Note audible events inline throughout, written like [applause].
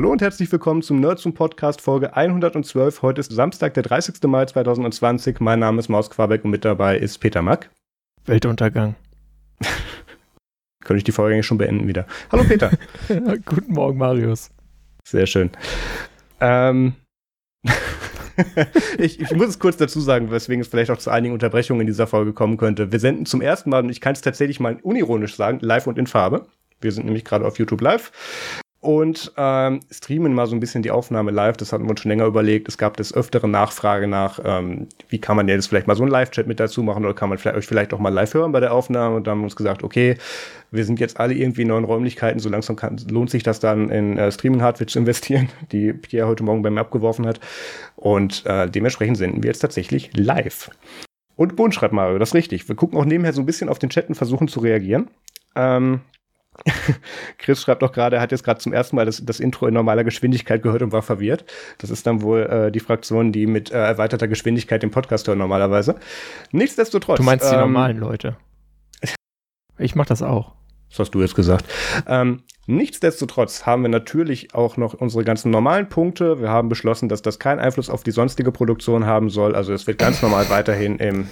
Hallo und herzlich willkommen zum Nerds zum Podcast Folge 112. Heute ist Samstag, der 30. Mai 2020. Mein Name ist Maus Quabeck und mit dabei ist Peter Mack. Weltuntergang. [laughs] Könnte ich die Folge eigentlich schon beenden wieder. Hallo Peter. [laughs] Guten Morgen, Marius. Sehr schön. Ähm, [laughs] ich, ich, muss es kurz dazu sagen, weswegen es vielleicht auch zu einigen Unterbrechungen in dieser Folge kommen könnte. Wir senden zum ersten Mal, und ich kann es tatsächlich mal unironisch sagen, live und in Farbe. Wir sind nämlich gerade auf YouTube live und ähm, streamen mal so ein bisschen die Aufnahme live. Das hatten wir uns schon länger überlegt. Es gab des Öfteren Nachfrage nach, ähm, wie kann man jetzt vielleicht mal so einen Live-Chat mit dazu machen oder kann man vielleicht, euch vielleicht auch mal live hören bei der Aufnahme. Und dann haben wir uns gesagt, okay, wir sind jetzt alle irgendwie in neuen Räumlichkeiten. So langsam kann, lohnt sich das dann in äh, Streaming-Hardware zu investieren, [laughs] die Pierre heute Morgen bei mir abgeworfen hat. Und äh, dementsprechend senden wir jetzt tatsächlich live. Und Bund schreibt Mario, das ist richtig. Wir gucken auch nebenher so ein bisschen auf den Chat und versuchen zu reagieren. Ähm, [laughs] Chris schreibt auch gerade, er hat jetzt gerade zum ersten Mal das, das, Intro in normaler Geschwindigkeit gehört und war verwirrt. Das ist dann wohl äh, die Fraktion, die mit äh, erweiterter Geschwindigkeit den Podcast hören normalerweise. Nichtsdestotrotz. Du meinst die ähm, normalen Leute? [laughs] Ich mach das auch. Das hast du jetzt gesagt. Ähm, nichtsdestotrotz haben wir natürlich auch noch unsere ganzen normalen Punkte. Wir haben beschlossen, dass das keinen Einfluss auf die sonstige Produktion haben soll. Also es wird ganz normal weiterhin im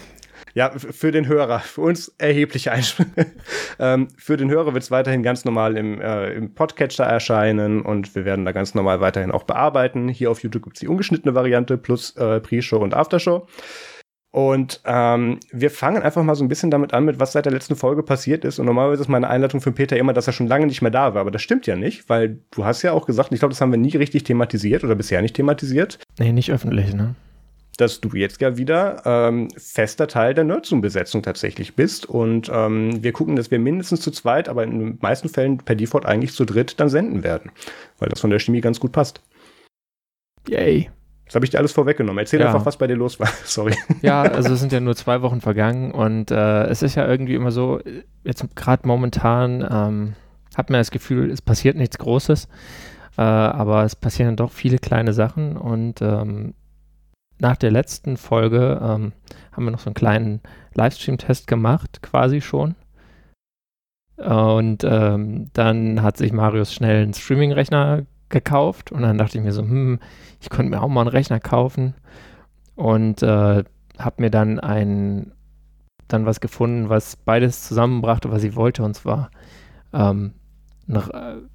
ja, für den Hörer, für uns erhebliche Einsprüche. [laughs] ähm, für den Hörer wird es weiterhin ganz normal im, äh, im Podcatcher erscheinen und wir werden da ganz normal weiterhin auch bearbeiten. Hier auf YouTube gibt es die ungeschnittene Variante plus äh, Pre-Show und Aftershow. Und ähm, wir fangen einfach mal so ein bisschen damit an, mit was seit der letzten Folge passiert ist. Und normalerweise ist meine Einleitung für Peter immer, dass er schon lange nicht mehr da war. Aber das stimmt ja nicht, weil du hast ja auch gesagt, ich glaube, das haben wir nie richtig thematisiert oder bisher nicht thematisiert. Nee, nicht öffentlich, ne? Dass du jetzt ja wieder ähm, fester Teil der Nerdzoom-Besetzung tatsächlich bist. Und ähm, wir gucken, dass wir mindestens zu zweit, aber in den meisten Fällen per Default eigentlich zu dritt dann senden werden. Weil das von der Chemie ganz gut passt. Yay. Das habe ich dir alles vorweggenommen. Erzähl ja. einfach, was bei dir los war. [laughs] Sorry. Ja, also es sind ja nur zwei Wochen vergangen und äh, es ist ja irgendwie immer so, jetzt gerade momentan ähm, hat man das Gefühl, es passiert nichts Großes, äh, aber es passieren doch viele kleine Sachen und ähm, nach der letzten Folge ähm, haben wir noch so einen kleinen Livestream-Test gemacht, quasi schon. Und ähm, dann hat sich Marius schnell einen Streaming-Rechner gekauft und dann dachte ich mir so, hm, ich könnte mir auch mal einen Rechner kaufen und äh, habe mir dann ein dann was gefunden, was beides zusammenbrachte, was ich wollte und zwar ähm,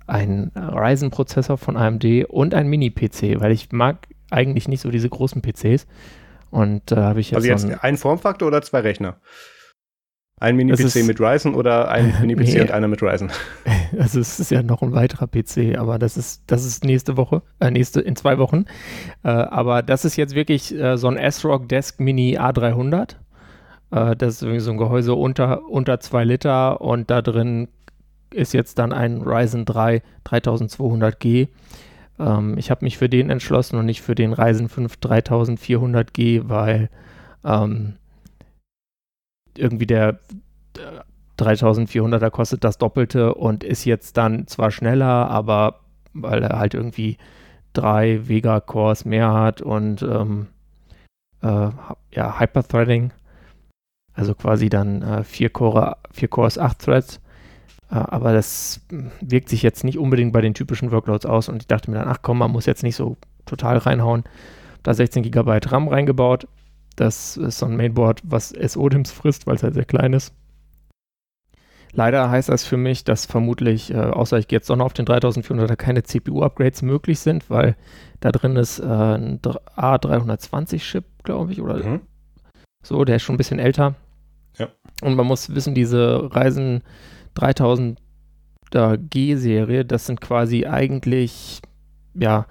ein Ryzen-Prozessor von AMD und ein Mini-PC, weil ich mag eigentlich nicht so diese großen PCs. Und da äh, habe ich jetzt. Also jetzt so ein, Formfaktor oder zwei Rechner? Ein Mini-PC mit Ryzen oder ein [laughs] Mini-PC nee. und einer mit Ryzen? [laughs] Also es ist ja noch ein weiterer PC, aber das ist, das ist nächste Woche, äh, nächste, in zwei Wochen. Äh, aber das ist jetzt wirklich äh, so ein S-Rock Desk Mini A300. Äh, das ist irgendwie so ein Gehäuse unter, unter zwei Liter und da drin ist jetzt dann ein Ryzen 3 3200G. Ähm, ich habe mich für den entschlossen und nicht für den Ryzen 5 3400G, weil ähm, irgendwie der 3400er kostet das Doppelte und ist jetzt dann zwar schneller, aber weil er halt irgendwie drei Vega-Cores mehr hat und ähm, äh, ja, Hyperthreading, also quasi dann äh, vier, Core, vier Cores, acht Threads. äh, aber das wirkt sich jetzt nicht unbedingt bei den typischen Workloads aus und ich dachte mir dann, ach komm, man muss jetzt nicht so total reinhauen. Da 16 GB RAM reingebaut. Das ist so ein Mainboard, was SO-DIMMs frisst, weil es halt sehr klein ist. Leider heißt das für mich, dass vermutlich, äh, außer ich gehe jetzt doch noch auf den 3400er, keine CPU-Upgrades möglich sind, weil da drin ist äh, ein A320-Chip, glaube ich, oder mhm. so, der ist schon ein bisschen älter. Ja. Und man muss wissen, diese Reisen 3000er G-Serie, das sind quasi eigentlich, ja,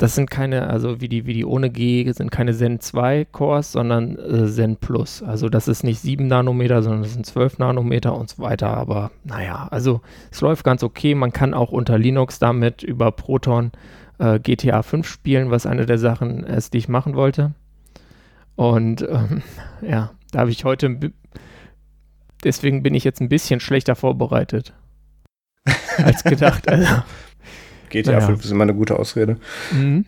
das sind keine, also wie die, wie die ohne G, sind keine Zen 2 Cores, sondern äh, Zen Plus. Also das ist nicht 7 Nanometer, sondern das sind 12 Nanometer und so weiter. Aber naja, also es läuft ganz okay. Man kann auch unter Linux damit über Proton äh, GTA 5 spielen, was eine der Sachen ist, die ich machen wollte. Und ähm, [laughs] ja, da habe ich heute deswegen bin ich jetzt ein bisschen schlechter vorbereitet [laughs] als gedacht. Also, GTA naja. 5 ist immer eine gute Ausrede. Mhm.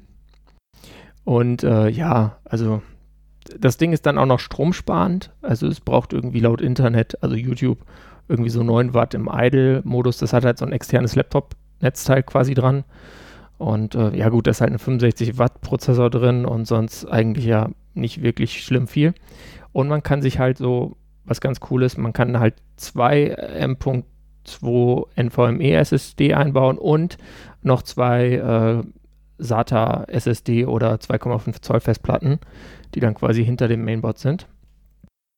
Und äh, ja, also das Ding ist dann auch noch stromsparend. Also es braucht irgendwie laut Internet, also YouTube, irgendwie so 9 Watt im Idle-Modus. Das hat halt so ein externes Laptop Netzteil quasi dran. Und äh, ja gut, da ist halt ein 65 Watt Prozessor drin und sonst eigentlich ja nicht wirklich schlimm viel. Und man kann sich halt so, was ganz cool ist, man kann halt zwei M.2 NVMe SSD einbauen und noch zwei äh, SATA SSD oder 2,5 Zoll Festplatten, die dann quasi hinter dem Mainboard sind.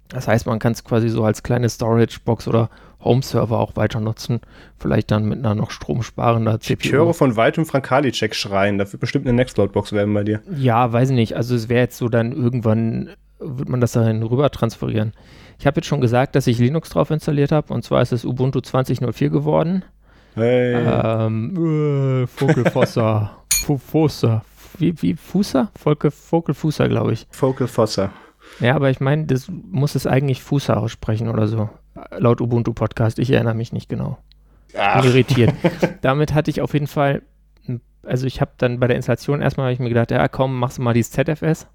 Das heißt, man kann es quasi so als kleine Storage-Box oder Home-Server auch weiter nutzen. Vielleicht dann mit einer noch stromsparender CPU. Ich höre von weitem Frank Karliczek schreien. Wird bestimmt eine Nextcloud-Box werden bei dir. Ja, weiß ich nicht. Also es wäre jetzt so dann irgendwann, wird man das dann rüber transferieren. Ich habe jetzt schon gesagt, dass ich Linux drauf installiert habe. Und zwar ist es Ubuntu 20.04 geworden. Hey. Ähm, äh, Vogelfosser. [laughs] Fossa. Wie, wie Fußer? Volke, Vogel Fußer, glaube ich. Vogel Fosser. Ja, aber ich meine, das muss es eigentlich Fußer aussprechen oder so. Laut Ubuntu Podcast. Ich erinnere mich nicht genau. Ach. Irritiert. [laughs] Damit hatte ich auf jeden Fall, also ich habe dann bei der Installation erstmal ich mir gedacht, ja komm, machst du mal dieses ZFS.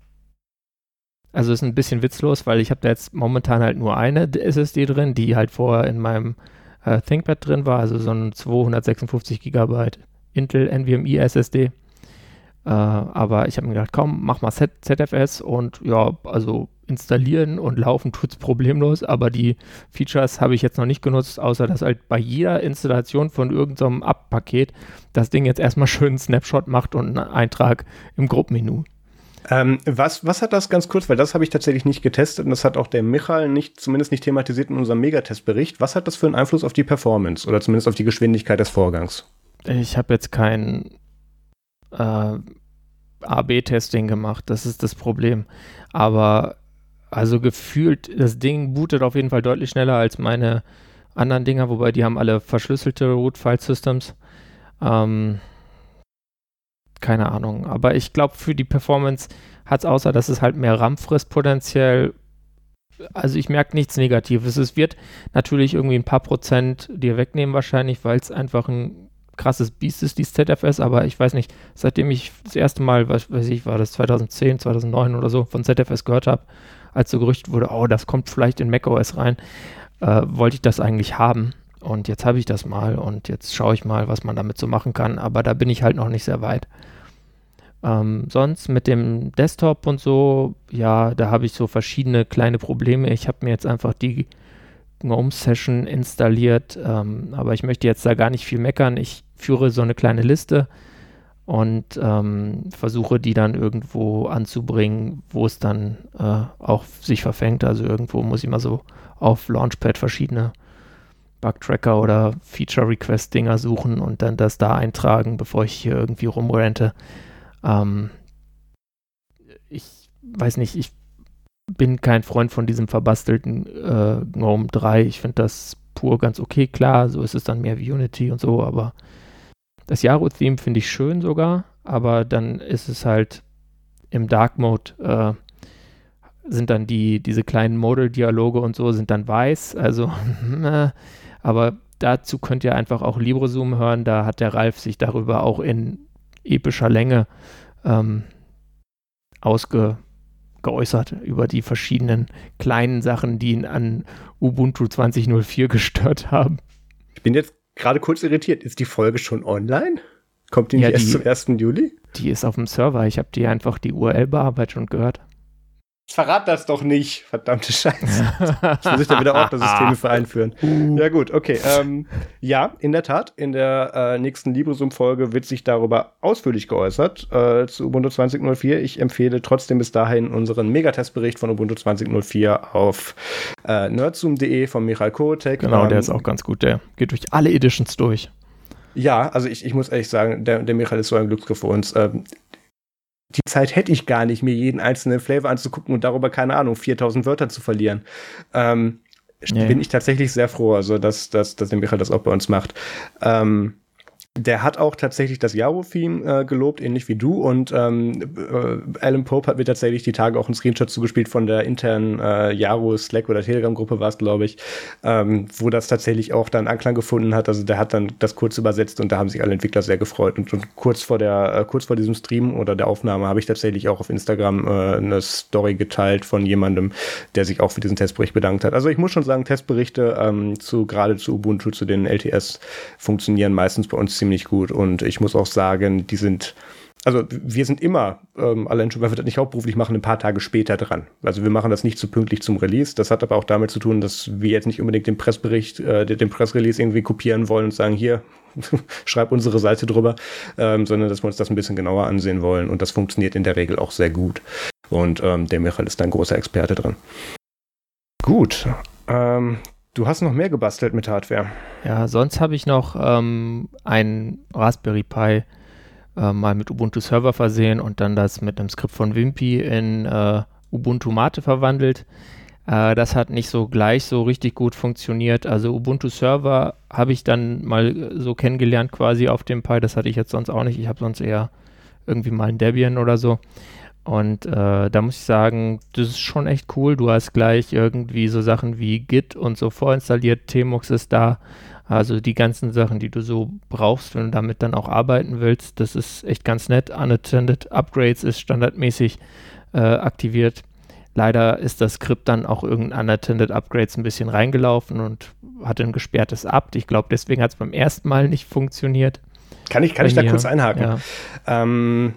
Also ist ein bisschen witzlos, weil ich habe da jetzt momentan halt nur eine SSD drin, die halt vorher in meinem äh, ThinkPad drin war, also so ein 256 Gigabyte Intel NVMe SSD. Äh, aber ich habe mir gedacht, komm, mach mal Z ZFS und ja, also installieren und laufen tut es problemlos, aber die Features habe ich jetzt noch nicht genutzt, außer dass halt bei jeder Installation von irgendeinem so App-Paket das Ding jetzt erstmal schön einen Snapshot macht und einen Eintrag im Gruppenmenü. Ähm, was, was hat das ganz kurz, weil das habe ich tatsächlich nicht getestet und das hat auch der Michael nicht, zumindest nicht thematisiert in unserem Megatestbericht. Was hat das für einen Einfluss auf die Performance oder zumindest auf die Geschwindigkeit des Vorgangs? Ich habe jetzt kein äh, AB-Testing gemacht, das ist das Problem. Aber also gefühlt, das Ding bootet auf jeden Fall deutlich schneller als meine anderen Dinger, wobei die haben alle verschlüsselte Root-File-Systems. Ähm, keine Ahnung. Aber ich glaube, für die Performance hat es außer, dass es halt mehr RAM frisst potenziell. Also ich merke nichts Negatives. Es wird natürlich irgendwie ein paar Prozent dir wegnehmen wahrscheinlich, weil es einfach ein krasses Biest ist, die ZFS, aber ich weiß nicht, seitdem ich das erste Mal, was weiß ich, war das 2010, 2009 oder so, von ZFS gehört habe, als so gerüchtet wurde, oh, das kommt vielleicht in macOS rein, äh, wollte ich das eigentlich haben. Und jetzt habe ich das mal und jetzt schaue ich mal, was man damit so machen kann, aber da bin ich halt noch nicht sehr weit. Ähm, sonst mit dem Desktop und so, ja, da habe ich so verschiedene kleine Probleme. Ich habe mir jetzt einfach die GNOME Session installiert, ähm, aber ich möchte jetzt da gar nicht viel meckern. Ich führe so eine kleine Liste und ähm, versuche die dann irgendwo anzubringen, wo es dann äh, auch sich verfängt. Also irgendwo muss ich mal so auf Launchpad verschiedene Bug-Tracker oder Feature-Request-Dinger suchen und dann das da eintragen, bevor ich hier irgendwie rumrente. Ähm, ich weiß nicht, ich bin kein Freund von diesem verbastelten äh, GNOME 3. Ich finde das pur ganz okay. Klar, so ist es dann mehr wie Unity und so, aber das Yaro-Theme finde ich schön sogar, aber dann ist es halt im Dark Mode äh, sind dann die, diese kleinen Modal-Dialoge und so sind dann weiß, also [laughs] äh, aber dazu könnt ihr einfach auch LibreZoom hören, da hat der Ralf sich darüber auch in epischer Länge ähm, ausge geäußert über die verschiedenen kleinen Sachen, die ihn an Ubuntu 20.04 gestört haben. Ich bin jetzt gerade kurz irritiert. Ist die Folge schon online? Kommt die nicht ja, erst zum 1. Juli? Die ist auf dem Server. Ich habe die einfach die URL bearbeitet und gehört. Verrat das doch nicht, verdammte Scheiße. Ich muss ich da wieder Ordnersysteme für einführen. Ja, gut, okay. Ähm, ja, in der Tat, in der äh, nächsten LibreSum-Folge wird sich darüber ausführlich geäußert äh, zu Ubuntu 20.04. Ich empfehle trotzdem bis dahin unseren Megatestbericht von Ubuntu 20.04 auf äh, nerdzoom.de von Michael Kotek. Genau, ähm, der ist auch ganz gut. Der geht durch alle Editions durch. Ja, also ich, ich muss ehrlich sagen, der, der Michael ist so ein Glücksgriff für uns. Ähm, die Zeit hätte ich gar nicht, mir jeden einzelnen Flavor anzugucken und darüber, keine Ahnung, 4000 Wörter zu verlieren. Ähm, ja, bin ich tatsächlich sehr froh, also dass, dass, dass der Michael das auch bei uns macht. Ähm, der hat auch tatsächlich das Yaro-Theme äh, gelobt, ähnlich wie du. Und ähm, äh, Alan Pope hat mir tatsächlich die Tage auch einen Screenshot zugespielt von der internen äh, Yaro Slack oder Telegram-Gruppe war es, glaube ich, ähm, wo das tatsächlich auch dann Anklang gefunden hat. Also der hat dann das kurz übersetzt und da haben sich alle Entwickler sehr gefreut. Und, und kurz vor der, äh, kurz vor diesem Stream oder der Aufnahme habe ich tatsächlich auch auf Instagram äh, eine Story geteilt von jemandem, der sich auch für diesen Testbericht bedankt hat. Also ich muss schon sagen, Testberichte ähm, zu gerade zu Ubuntu, zu den LTS funktionieren meistens bei uns ziemlich ziemlich gut. Und ich muss auch sagen, die sind, also wir sind immer, ähm, allein schon, weil wir das nicht hauptberuflich machen, ein paar Tage später dran. Also wir machen das nicht zu so pünktlich zum Release. Das hat aber auch damit zu tun, dass wir jetzt nicht unbedingt den Pressbericht, äh, den Pressrelease irgendwie kopieren wollen und sagen, hier, [laughs] schreib unsere Seite drüber, ähm, sondern dass wir uns das ein bisschen genauer ansehen wollen. Und das funktioniert in der Regel auch sehr gut. Und ähm, der Michael ist ein großer Experte drin. Gut. Ähm, du hast noch mehr gebastelt mit Hardware. Ja, sonst habe ich noch ähm, ein Raspberry Pi äh, mal mit Ubuntu Server versehen und dann das mit einem Skript von Wimpy in äh, Ubuntu Mate verwandelt. Äh, das hat nicht so gleich so richtig gut funktioniert. Also Ubuntu Server habe ich dann mal so kennengelernt quasi auf dem Pi. Das hatte ich jetzt sonst auch nicht. Ich habe sonst eher irgendwie mal ein Debian oder so. Und äh, da muss ich sagen, das ist schon echt cool. Du hast gleich irgendwie so Sachen wie Git und so vorinstalliert. Tmux ist da. Also die ganzen Sachen, die du so brauchst, wenn du damit dann auch arbeiten willst, das ist echt ganz nett. Unattended Upgrades ist standardmäßig äh, aktiviert. Leider ist das Skript dann auch irgendein Unattended Upgrades ein bisschen reingelaufen und hatte ein gesperrtes Abt. Ich glaube, deswegen hat es beim ersten Mal nicht funktioniert. Kann ich, kann ich da kurz einhaken? Ja. Ähm,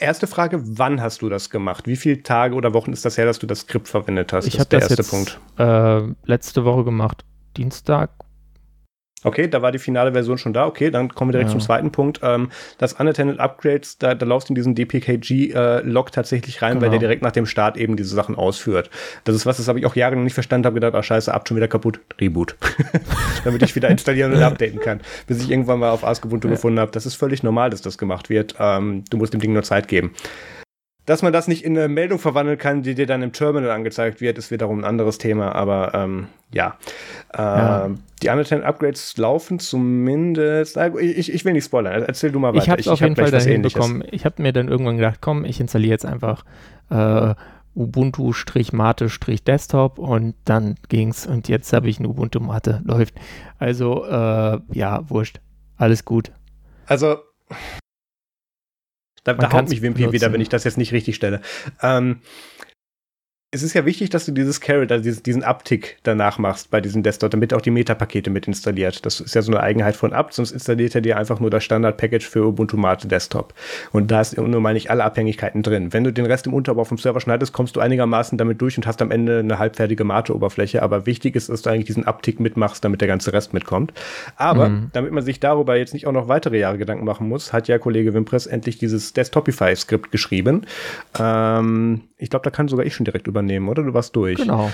erste Frage, wann hast du das gemacht? Wie viele Tage oder Wochen ist das her, dass du das Skript verwendet hast? Ich habe das, der erste jetzt, Punkt. Äh, letzte Woche gemacht. Dienstag Okay, da war die finale Version schon da. Okay, dann kommen wir direkt ja. zum zweiten Punkt. Ähm, das Unattended Upgrades, da, da laufst du in diesen DPKG-Log äh, tatsächlich rein, genau. weil der direkt nach dem Start eben diese Sachen ausführt. Das ist was, das habe ich auch jahrelang nicht verstanden, habe gedacht, ah scheiße, ab schon wieder kaputt, Reboot. [laughs] Damit ich wieder installieren und [laughs] updaten kann. Bis ich irgendwann mal auf Ask Ubuntu ja. gefunden habe. Das ist völlig normal, dass das gemacht wird. Ähm, du musst dem Ding nur Zeit geben. Dass man das nicht in eine Meldung verwandeln kann, die dir dann im Terminal angezeigt wird, ist wiederum ein anderes Thema, aber ähm, ja. Äh, ja. Die anderen Upgrades laufen zumindest. Ich, ich will nicht spoilern, erzähl du mal weiter. Ich habe auf jeden Fall dahin bekommen. Ich habe mir dann irgendwann gedacht, komm, ich installiere jetzt einfach äh, Ubuntu-Mate-Desktop und dann ging's und jetzt habe ich ein Ubuntu Mate, läuft. Also, äh, ja, wurscht. Alles gut. Also, da, da haut mich Wimpy wieder, wenn ich das jetzt nicht richtig stelle. Ähm, es ist ja wichtig, dass du dieses Carrot, also diesen Uptick danach machst bei diesem Desktop, damit auch die Meta-Pakete mit installiert. Das ist ja so eine Eigenheit von Apt, sonst installiert er dir einfach nur das Standard-Package für Ubuntu Mate Desktop. Und da ist nur mal nicht alle Abhängigkeiten drin. Wenn du den Rest im Unterbau vom Server schneidest, kommst du einigermaßen damit durch und hast am Ende eine halbfertige Mate-Oberfläche. Aber wichtig ist, dass du eigentlich diesen Uptick mitmachst, damit der ganze Rest mitkommt. Aber mhm. damit man sich darüber jetzt nicht auch noch weitere Jahre Gedanken machen muss, hat ja Kollege Wimpress endlich dieses Desktopify-Skript geschrieben. Ähm, ich glaube, da kann sogar ich schon direkt übernehmen, oder? Du warst durch. Genau.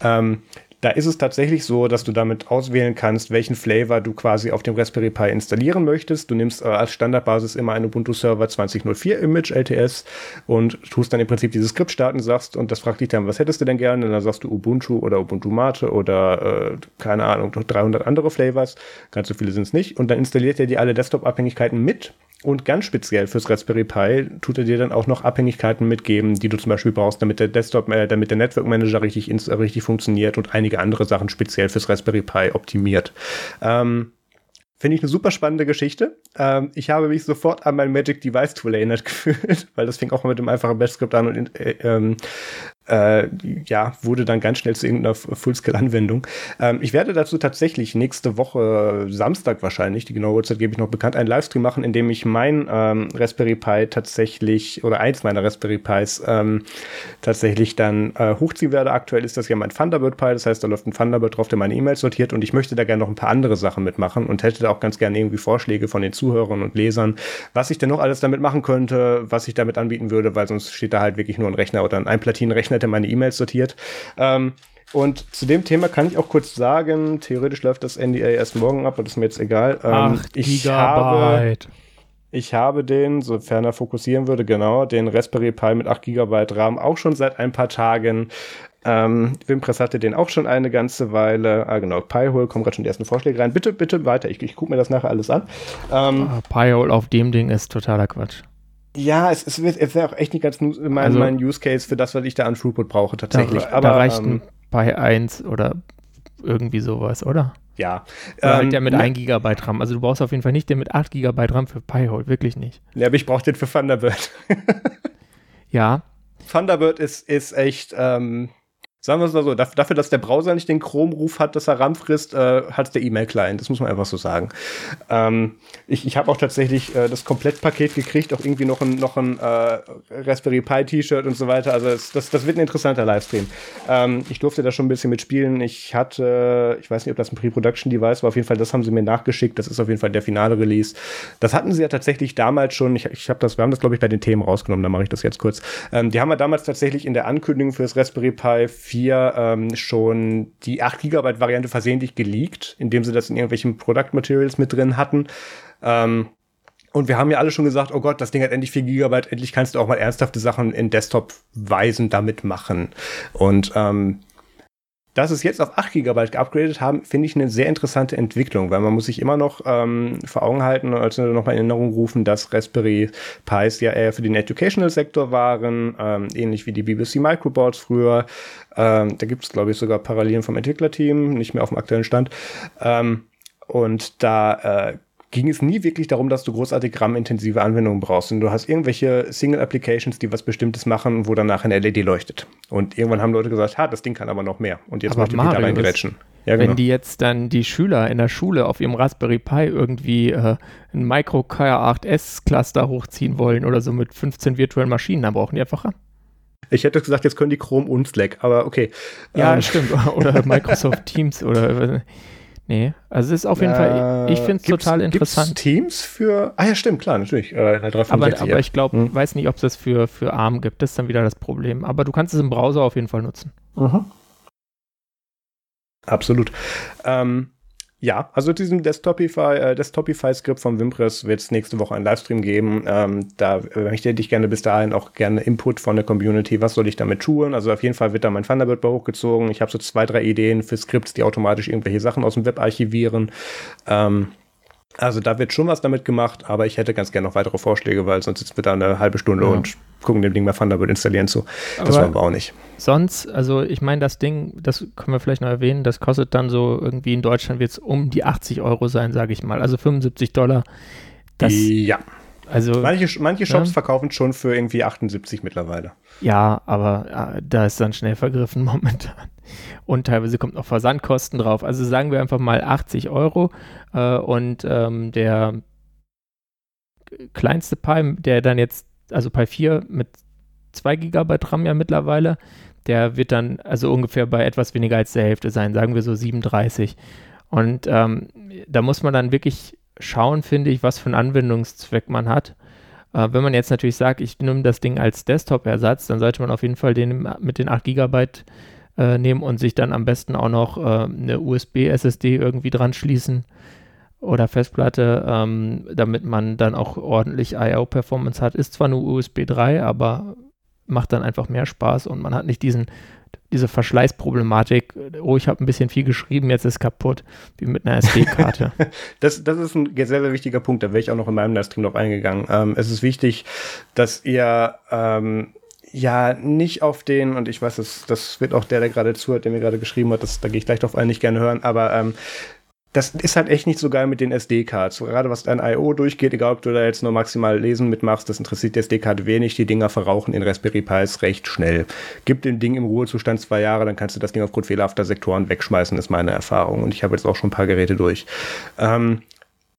Ähm, da ist es tatsächlich so, dass du damit auswählen kannst, welchen Flavor du quasi auf dem Raspberry Pi installieren möchtest. Du nimmst äh, als Standardbasis immer ein Ubuntu Server 2004 Image LTS und tust dann im Prinzip dieses Skript starten, sagst, und das fragt dich dann, was hättest du denn gerne? Und dann sagst du Ubuntu oder Ubuntu Mate oder, äh, keine Ahnung, 300 andere Flavors. Ganz so viele sind es nicht. Und dann installiert er dir alle Desktop-Abhängigkeiten mit und ganz speziell fürs Raspberry Pi tut er dir dann auch noch Abhängigkeiten mitgeben, die du zum Beispiel brauchst, damit der Desktop, äh, damit der Network Manager richtig, richtig funktioniert und einige andere Sachen speziell fürs Raspberry Pi optimiert. Ähm, Finde ich eine super spannende Geschichte. Ähm, ich habe mich sofort an mein Magic Device Tool erinnert [laughs] gefühlt, weil das fing auch mit dem einfachen Bash-Skript an und äh, ähm, äh, ja, wurde dann ganz schnell zu irgendeiner Fullscale-Anwendung. Ähm, ich werde dazu tatsächlich nächste Woche, Samstag wahrscheinlich, die genaue Uhrzeit gebe ich noch bekannt, einen Livestream machen, in dem ich mein ähm, Raspberry Pi tatsächlich, oder eins meiner Raspberry Pis ähm, tatsächlich dann äh, hochziehen werde. Aktuell ist das ja mein Thunderbird Pi, das heißt, da läuft ein Thunderbird drauf, der meine E-Mails sortiert und ich möchte da gerne noch ein paar andere Sachen mitmachen und hätte da auch ganz gerne irgendwie Vorschläge von den Zuhörern und Lesern, was ich denn noch alles damit machen könnte, was ich damit anbieten würde, weil sonst steht da halt wirklich nur ein Rechner oder ein Platinenrechner hätte meine E-Mails sortiert. Ähm, und zu dem Thema kann ich auch kurz sagen, theoretisch läuft das NDA erst morgen ab, aber das ist mir jetzt egal. Ähm, ich habe ich habe den, sofern er fokussieren würde, genau, den Raspberry Pi mit 8 GB RAM auch schon seit ein paar Tagen. Ähm, Wimpress hatte den auch schon eine ganze Weile. Ah, genau, Pi-Hole, kommen gerade schon die ersten Vorschläge rein. Bitte, bitte weiter, ich, ich gucke mir das nachher alles an. Ähm, ah, Pi-Hole auf dem Ding ist totaler Quatsch. Ja, es, es, es wäre auch echt nicht ganz mein, also, mein Use Case für das, was ich da an Throughput brauche, tatsächlich. Da, Aber, da reicht ähm, ein Pi 1 oder irgendwie sowas, oder? Ja. Oder halt ähm, der mit ne, 1 GB RAM. Also du brauchst auf jeden Fall nicht den mit 8 GB RAM für Pi-Hole, wirklich nicht. Ja, aber ich brauche den für Thunderbird. ja. [laughs] Thunderbird ist, ist echt, ähm, sagen wir es mal so, dafür, dass der Browser nicht den Chrome-Ruf hat, dass er RAM frisst, äh, hat der E-Mail-Client. Das muss man einfach so sagen. Ähm, ich ich habe auch tatsächlich äh, das Komplettpaket gekriegt, auch irgendwie noch ein, noch ein äh, Raspberry Pi T-Shirt und so weiter. Also es, das, das wird ein interessanter Livestream. Ähm, ich durfte da schon ein bisschen mitspielen. Ich hatte, ich weiß nicht, ob das ein Pre-Production-Device war, auf jeden Fall, das haben sie mir nachgeschickt. Das ist auf jeden Fall der finale Release. Das hatten sie ja tatsächlich damals schon. Ich, ich habe das, wir haben das, glaube ich, bei den Themen rausgenommen, da mache ich das jetzt kurz. Ähm, die haben wir damals tatsächlich in der Ankündigung für das Raspberry Pi 4 ähm, schon die 8 GB Variante versehentlich geleakt, indem sie das in irgendwelchen Product Materials mit drin hatten. Ähm, und wir haben ja alle schon gesagt, oh Gott, das Ding hat endlich 4 GB, endlich kannst du auch mal ernsthafte Sachen in Desktop-Weisen damit machen. Und ähm, dass es jetzt auf 8 GB geupgradet haben, finde ich eine sehr interessante Entwicklung, weil man muss sich immer noch ähm, vor Augen halten und also noch mal in Erinnerung rufen, dass Raspberry Pis ja eher für den Educational-Sektor waren, ähm, ähnlich wie die BBC Microboards früher. Ähm, da gibt es, glaube ich, sogar Parallelen vom Entwicklerteam, nicht mehr auf dem aktuellen Stand. Ähm, und da äh, ging es nie wirklich darum, dass du großartig RAM-intensive Anwendungen brauchst. Und du hast irgendwelche Single-Applications, die was Bestimmtes machen, wo danach ein LED leuchtet. Und irgendwann haben Leute gesagt, ha, das Ding kann aber noch mehr. Und jetzt aber möchte ich da reingrätschen. Ja, genau. Wenn die jetzt dann die Schüler in der Schule auf ihrem Raspberry Pi irgendwie äh, ein Micro KR8S Cluster hochziehen wollen oder so mit 15 virtuellen Maschinen, dann brauchen die einfach RAM. Ich hätte gesagt, jetzt können die Chrome und Slack, aber okay. Ja, ähm. stimmt. Oder [laughs] Microsoft Teams oder Nee, also es ist auf jeden äh, Fall, ich finde es total interessant. Gibt's Teams für, ah ja, stimmt, klar, natürlich. Äh, aber, aber ich glaube, hm. weiß nicht, ob es das für, für ARM gibt, das ist dann wieder das Problem. Aber du kannst es im Browser auf jeden Fall nutzen. Mhm. Absolut. Ähm, ja, also diesem Desktopify, äh, Desktopify-Skript von Wimpress wird es nächste Woche einen Livestream geben. Ähm, da möchte ich gerne bis dahin auch gerne Input von der Community. Was soll ich damit tun? Also auf jeden Fall wird da mein Thunderbird bei hochgezogen. Ich habe so zwei, drei Ideen für Skripts, die automatisch irgendwelche Sachen aus dem Web archivieren. Ähm, also da wird schon was damit gemacht, aber ich hätte ganz gerne noch weitere Vorschläge, weil sonst sitzen wir da eine halbe Stunde ja. und gucken dem Ding mal Thunderbird installieren zu. Das aber wollen wir auch nicht. Sonst, also ich meine, das Ding, das können wir vielleicht noch erwähnen, das kostet dann so irgendwie in Deutschland wird es um die 80 Euro sein, sage ich mal. Also 75 Dollar. Das, ja. Also, manche, manche Shops ja. verkaufen schon für irgendwie 78 mittlerweile. Ja, aber ja, da ist dann schnell vergriffen [laughs] momentan. Und teilweise kommt noch Versandkosten drauf. Also sagen wir einfach mal 80 Euro. Äh, und ähm, der kleinste Pi, der dann jetzt, also Pi 4 mit 2 GB RAM ja mittlerweile, der wird dann also ungefähr bei etwas weniger als der Hälfte sein, sagen wir so 37. Und ähm, da muss man dann wirklich schauen, finde ich, was für einen Anwendungszweck man hat. Äh, wenn man jetzt natürlich sagt, ich nehme das Ding als Desktop-Ersatz, dann sollte man auf jeden Fall den mit den 8 GB äh, nehmen und sich dann am besten auch noch äh, eine USB-SSD irgendwie dran schließen oder Festplatte, ähm, damit man dann auch ordentlich IO-Performance hat. Ist zwar nur USB 3, aber macht dann einfach mehr Spaß und man hat nicht diesen diese Verschleißproblematik, oh, ich habe ein bisschen viel geschrieben, jetzt ist kaputt, wie mit einer SD-Karte. [laughs] das, das ist ein sehr, sehr wichtiger Punkt, da wäre ich auch noch in meinem Livestream noch eingegangen. Ähm, es ist wichtig, dass ihr ähm, ja nicht auf den, und ich weiß, das, das wird auch der, der gerade zuhört, der mir gerade geschrieben hat, das, da gehe ich gleich drauf ein, nicht gerne hören, aber ähm, das ist halt echt nicht so geil mit den SD-Cards. Gerade was dein I.O. durchgeht, egal ob du da jetzt nur maximal lesen mitmachst, das interessiert die SD-Card wenig. Die Dinger verrauchen in Raspberry Pis recht schnell. Gib dem Ding im Ruhezustand zwei Jahre, dann kannst du das Ding aufgrund fehlerhafter Sektoren wegschmeißen, ist meine Erfahrung. Und ich habe jetzt auch schon ein paar Geräte durch. Ähm,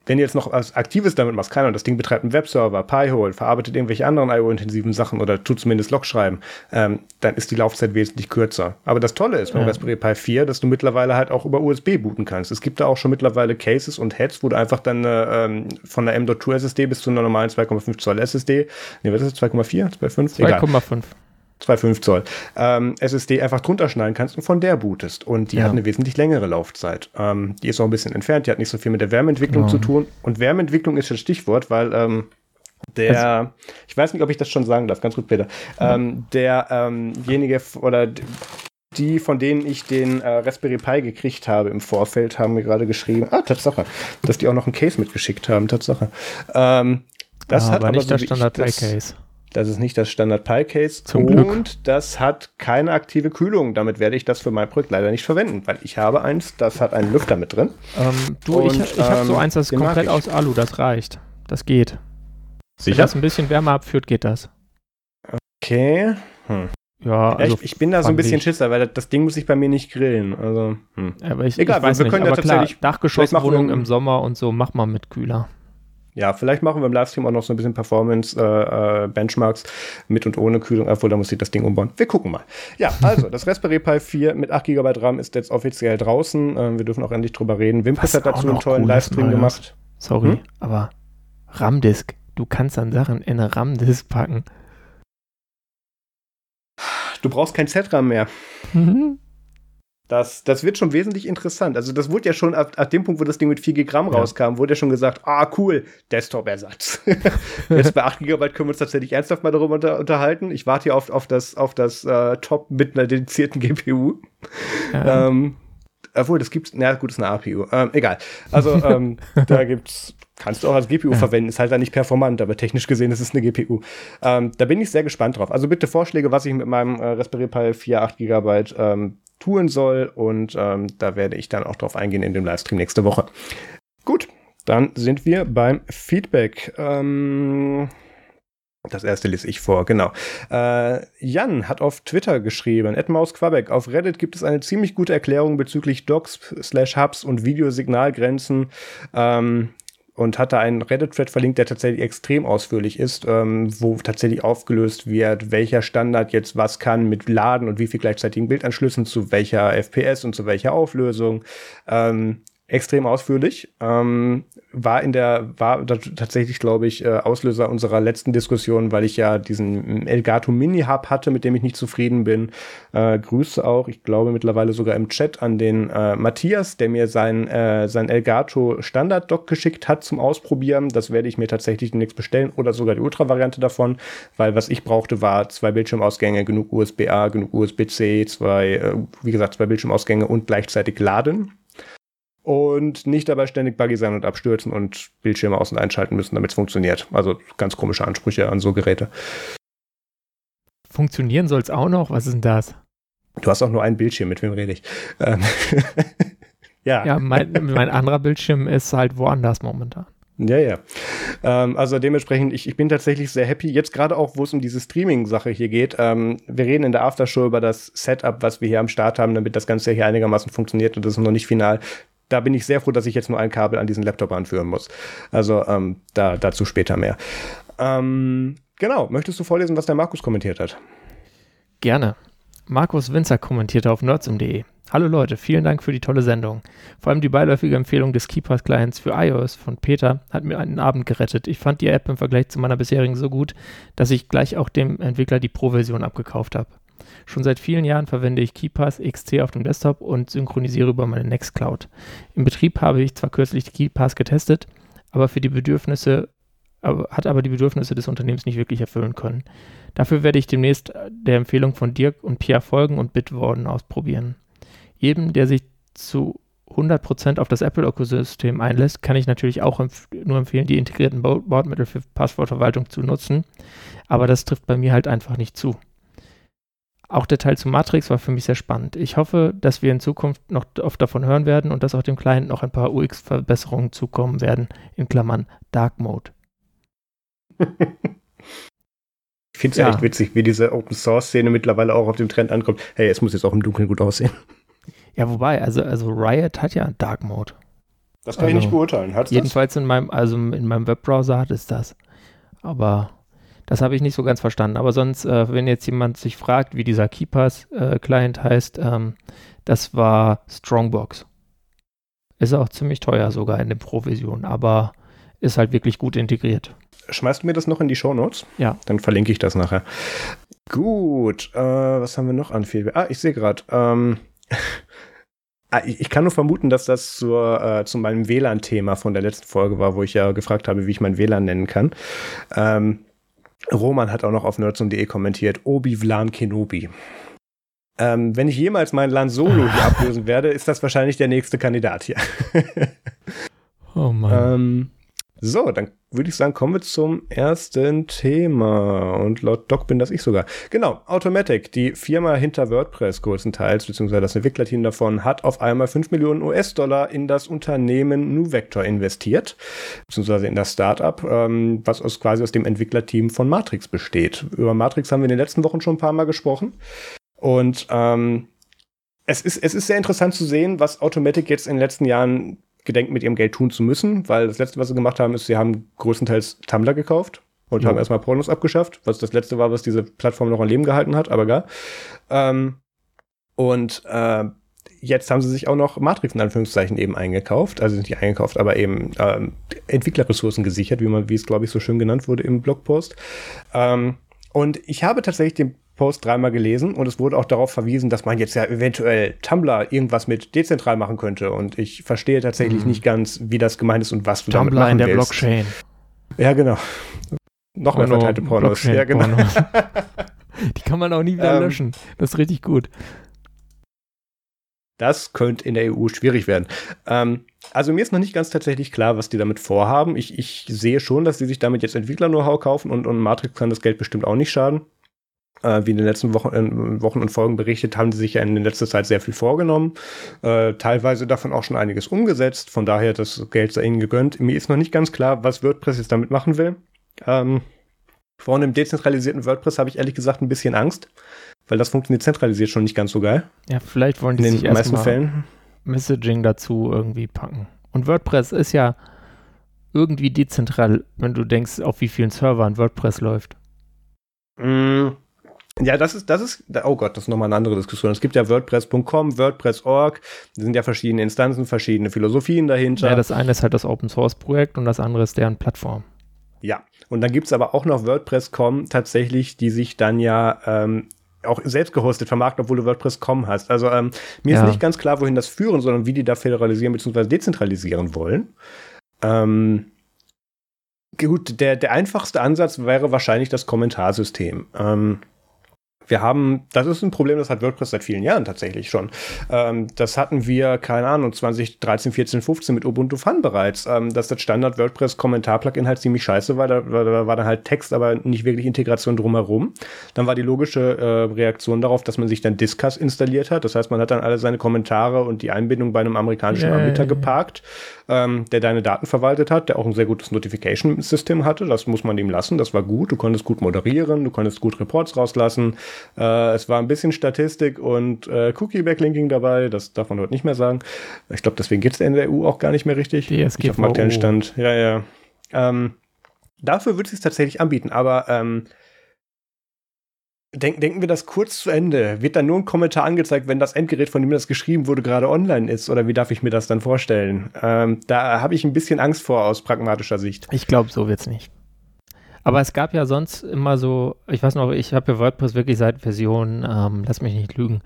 wenn du jetzt noch was Aktives damit machst, keine Ahnung, das Ding betreibt einen Webserver, Pi-hole, verarbeitet irgendwelche anderen IO-intensiven Sachen oder tut zumindest Log schreiben, ähm, dann ist die Laufzeit wesentlich kürzer. Aber das Tolle ist beim ja. Raspberry Pi 4, dass du mittlerweile halt auch über USB booten kannst. Es gibt da auch schon mittlerweile Cases und Heads, wo du einfach dann äh, ähm, von der M.2 SSD bis zu einer normalen 2,5 Zoll SSD, nee, was ist das, 2,4, 2,5? 2,5. 2,5 Zoll, ähm, SSD einfach drunter schneiden kannst und von der bootest. Und die ja. hat eine wesentlich längere Laufzeit. Ähm, die ist auch ein bisschen entfernt, die hat nicht so viel mit der Wärmeentwicklung ja. zu tun. Und Wärmeentwicklung ist das Stichwort, weil ähm, der, also, ich weiß nicht, ob ich das schon sagen darf, ganz gut, Peter. Ähm, derjenige oder die, von denen ich den äh, Raspberry Pi gekriegt habe im Vorfeld, haben mir gerade geschrieben, ah, Tatsache, dass die auch noch ein Case mitgeschickt haben, Tatsache. Ähm, das ah, hat aber nicht so, der Standard Pi Case. Das ist nicht das Standard Pi Case. Zum und Glück. das hat keine aktive Kühlung. Damit werde ich das für mein Projekt leider nicht verwenden, weil ich habe eins, das hat einen Lüfter mit drin. Ähm, du, und, ich, ich habe so ähm, eins, das ist komplett aus Alu, das reicht. Das geht. Sicher? Wenn das ein bisschen Wärme abführt, geht das. Okay. Hm. Ja, also ich, ich, bin da so ein bisschen Schisser, weil das, das, Ding muss ich bei mir nicht grillen. Also, hm. aber ich, Egal, ich weiß wir nicht, können ja tatsächlich. Dachgeschosswohnung im Sommer und so, mach mal mit Kühler. Ja, vielleicht machen wir im Livestream auch noch so ein bisschen Performance-Benchmarks äh, äh, mit und ohne Kühlung, obwohl da muss ich das Ding umbauen. Wir gucken mal. Ja, also, das Raspberry Pi 4 mit 8 GB RAM ist jetzt offiziell draußen. Ähm, wir dürfen auch endlich drüber reden. Wimpus hat dazu einen tollen cool Livestream ist, gemacht. Sorry, hm? aber RAM-Disk. Du kannst dann Sachen in eine RAM-Disk packen. Du brauchst kein Z-RAM mehr. Mhm. [laughs] Das, das wird schon wesentlich interessant. Also, das wurde ja schon ab, ab dem Punkt, wo das Ding mit 4 GB RAM ja. rauskam, wurde ja schon gesagt, ah, cool, Desktop-Ersatz. [laughs] Jetzt bei 8 GB können wir uns tatsächlich ernsthaft mal darüber unter, unterhalten. Ich warte hier auf, auf das, auf das äh, Top mit einer dedizierten [laughs] GPU. Ja. Ähm, obwohl, das gibt's, na gut, ist eine APU. Ähm, egal. Also, ähm, [laughs] da gibt's Kannst du auch als GPU ja. verwenden, ist halt dann nicht performant, aber technisch gesehen ist es eine GPU. Ähm, da bin ich sehr gespannt drauf. Also bitte Vorschläge, was ich mit meinem äh, Raspberry Pi 4, 8 GB ähm, tun soll und ähm, da werde ich dann auch drauf eingehen in dem Livestream nächste Woche. Gut, dann sind wir beim Feedback. Ähm, das erste lese ich vor, genau. Äh, Jan hat auf Twitter geschrieben, Edmaus Quabeck, auf Reddit gibt es eine ziemlich gute Erklärung bezüglich Docs, Slash Hubs und Videosignalgrenzen. Ähm, und hat da einen Reddit-Thread verlinkt, der tatsächlich extrem ausführlich ist, ähm, wo tatsächlich aufgelöst wird, welcher Standard jetzt was kann mit Laden und wie viel gleichzeitigen Bildanschlüssen zu welcher FPS und zu welcher Auflösung. Ähm, extrem ausführlich. Ähm, war in der, war tatsächlich, glaube ich, äh, Auslöser unserer letzten Diskussion, weil ich ja diesen Elgato Mini Hub hatte, mit dem ich nicht zufrieden bin. Äh, Grüße auch, ich glaube mittlerweile sogar im Chat an den äh, Matthias, der mir sein, äh, sein Elgato Standard Dock geschickt hat zum Ausprobieren. Das werde ich mir tatsächlich demnächst bestellen oder sogar die Ultra-Variante davon, weil was ich brauchte, war zwei Bildschirmausgänge, genug USB-A, genug USB-C, zwei, äh, wie gesagt, zwei Bildschirmausgänge und gleichzeitig laden und nicht dabei ständig buggy sein und abstürzen und Bildschirme aus- und einschalten müssen, damit es funktioniert. Also ganz komische Ansprüche an so Geräte. Funktionieren soll es auch noch? Was ist denn das? Du hast auch nur einen Bildschirm, mit wem rede ich? Ähm, [laughs] ja. Ja, mein, mein anderer Bildschirm ist halt woanders momentan. Ja, ja. Ähm, also dementsprechend, ich, ich bin tatsächlich sehr happy. Jetzt gerade auch, wo es um diese Streaming-Sache hier geht. Ähm, wir reden in der Aftershow über das Setup, was wir hier am Start haben, damit das Ganze hier einigermaßen funktioniert und das ist noch nicht final da bin ich sehr froh, dass ich jetzt nur ein Kabel an diesen Laptop anführen muss. Also ähm, da, dazu später mehr. Ähm, genau, möchtest du vorlesen, was der Markus kommentiert hat? Gerne. Markus Winzer kommentierte auf nerdsum.de. Hallo Leute, vielen Dank für die tolle Sendung. Vor allem die beiläufige Empfehlung des Keepers Clients für iOS von Peter hat mir einen Abend gerettet. Ich fand die App im Vergleich zu meiner bisherigen so gut, dass ich gleich auch dem Entwickler die Pro-Version abgekauft habe. Schon seit vielen Jahren verwende ich KeyPass XT auf dem Desktop und synchronisiere über meine Nextcloud. Im Betrieb habe ich zwar kürzlich die KeyPass getestet, aber für die Bedürfnisse hat aber die Bedürfnisse des Unternehmens nicht wirklich erfüllen können. Dafür werde ich demnächst der Empfehlung von Dirk und Pierre folgen und Bitwarden ausprobieren. Jedem, der sich zu 100% auf das Apple-Ökosystem einlässt, kann ich natürlich auch empf nur empfehlen, die integrierten Bordmittel für Passwortverwaltung zu nutzen. Aber das trifft bei mir halt einfach nicht zu. Auch der Teil zu Matrix war für mich sehr spannend. Ich hoffe, dass wir in Zukunft noch oft davon hören werden und dass auch dem Client noch ein paar UX-Verbesserungen zukommen werden, in Klammern Dark Mode. [laughs] ich finde es ja. echt witzig, wie diese Open-Source-Szene mittlerweile auch auf dem Trend ankommt. Hey, es muss jetzt auch im Dunkeln gut aussehen. Ja, wobei, also, also Riot hat ja Dark Mode. Das kann also, ich nicht beurteilen. Hat's jedenfalls das? in meinem, also in meinem Webbrowser hat es das. Aber das habe ich nicht so ganz verstanden. Aber sonst, äh, wenn jetzt jemand sich fragt, wie dieser Keepers-Client äh, heißt, ähm, das war Strongbox. Ist auch ziemlich teuer sogar in der Pro-Version, aber ist halt wirklich gut integriert. Schmeißt du mir das noch in die Show Notes? Ja. Dann verlinke ich das nachher. Gut, äh, was haben wir noch an viel? Ah, ich sehe gerade. Ähm, [laughs] ah, ich kann nur vermuten, dass das zur, äh, zu meinem WLAN-Thema von der letzten Folge war, wo ich ja gefragt habe, wie ich mein WLAN nennen kann. Ähm, Roman hat auch noch auf nerdsum.de kommentiert, Obi-Vlan Kenobi. Ähm, wenn ich jemals mein Land Solo hier [laughs] ablösen werde, ist das wahrscheinlich der nächste Kandidat hier. [laughs] oh Mann. Ähm, so, dann würde ich sagen, kommen wir zum ersten Thema. Und laut Doc bin das ich sogar. Genau, Automatic, die Firma hinter WordPress größtenteils, beziehungsweise das Entwicklerteam davon, hat auf einmal 5 Millionen US-Dollar in das Unternehmen NuVector investiert, beziehungsweise in das Startup, ähm, was aus, quasi aus dem Entwicklerteam von Matrix besteht. Über Matrix haben wir in den letzten Wochen schon ein paar Mal gesprochen. Und ähm, es ist, es ist sehr interessant zu sehen, was Automatic jetzt in den letzten Jahren gedenkt, mit ihrem Geld tun zu müssen, weil das letzte, was sie gemacht haben, ist, sie haben größtenteils Tumblr gekauft und ja. haben erstmal Pornos abgeschafft, was das letzte war, was diese Plattform noch am Leben gehalten hat, aber gar. Ähm, und äh, jetzt haben sie sich auch noch Matrix in Anführungszeichen eben eingekauft, also nicht eingekauft, aber eben ähm, Entwicklerressourcen gesichert, wie man, wie es glaube ich so schön genannt wurde im Blogpost. Ähm, und ich habe tatsächlich den Post dreimal gelesen und es wurde auch darauf verwiesen, dass man jetzt ja eventuell Tumblr irgendwas mit dezentral machen könnte. Und ich verstehe tatsächlich mhm. nicht ganz, wie das gemeint ist und was du Tumblr damit machen in der willst. Blockchain. Ja, genau. Noch mehr verteilte Pornos. Ja, genau. Pornos. [laughs] Die kann man auch nie wieder ähm, löschen. Das ist richtig gut. Das könnte in der EU schwierig werden. Ähm, also mir ist noch nicht ganz tatsächlich klar, was die damit vorhaben. Ich, ich sehe schon, dass die sich damit jetzt Entwickler-Know-how kaufen und, und Matrix kann das Geld bestimmt auch nicht schaden äh, wie in den letzten Wochen, in Wochen und Folgen berichtet, haben sie sich ja in der letzten Zeit sehr viel vorgenommen. Äh, teilweise davon auch schon einiges umgesetzt. Von daher das Geld sei ihnen gegönnt. Mir ist noch nicht ganz klar, was WordPress jetzt damit machen will. Ähm, vor einem dezentralisierten WordPress habe ich ehrlich gesagt ein bisschen Angst, weil das funktioniert zentralisiert schon nicht ganz so geil. Ja, vielleicht wollen die in den meisten Fällen Messaging dazu irgendwie packen. Und WordPress ist ja irgendwie dezentral, wenn du denkst, auf wie vielen Servern WordPress läuft. Mm, ja, das ist, das ist, oh Gott, das ist nochmal eine andere Diskussion. Es gibt ja WordPress.com, WordPress.org, da sind ja verschiedene Instanzen, verschiedene Philosophien dahinter. Ja, das eine ist halt das Open Source Projekt und das andere ist deren Plattform. Ja, und dann gibt's aber auch noch WordPress.com tatsächlich, die sich dann ja ähm, auch selbst gehostet vermarkten, obwohl du WordPress.com hast. Also ähm, mir ja. ist nicht ganz klar, wohin das führen, sondern wie die da föderalisieren bzw. dezentralisieren wollen. Ähm, gut, der, der einfachste Ansatz wäre wahrscheinlich das Kommentarsystem. Ähm, wir haben, das ist ein Problem, das hat WordPress seit vielen Jahren tatsächlich schon. Ähm, das hatten wir, keine Ahnung, 2013, 14, 15 mit Ubuntu Fun bereits, ähm, dass das Standard WordPress Kommentar-Plugin halt ziemlich scheiße war. Da, da, war dann halt Text, aber nicht wirklich Integration drumherum. Dann war die logische äh, Reaktion darauf, dass man sich dann Discuss installiert hat. Das heißt, man hat dann alle seine Kommentare und die Einbindung bei einem amerikanischen. Anbieter geparkt, ähm, der deine Daten verwaltet hat, der auch ein sehr gutes Notification-System hatte. Das muss man ihm lassen. Das war gut. Du konntest gut moderieren, du konntest gut Reports rauslassen. Äh, es war ein bisschen Statistik und äh, Cookie-Backlinking dabei, das darf man heute nicht mehr sagen. Ich glaube, deswegen gibt es in der EU auch gar nicht mehr richtig. DSGVO. Auf dem aktuellen Stand. Ja, ja. Ähm, dafür würde es sich tatsächlich anbieten, aber ähm, Denk, denken wir das kurz zu Ende. Wird dann nur ein Kommentar angezeigt, wenn das Endgerät, von dem das geschrieben wurde, gerade online ist? Oder wie darf ich mir das dann vorstellen? Ähm, da habe ich ein bisschen Angst vor aus pragmatischer Sicht. Ich glaube, so wird es nicht. Aber es gab ja sonst immer so, ich weiß noch, ich habe ja WordPress wirklich seit Version, ähm, lass mich nicht lügen,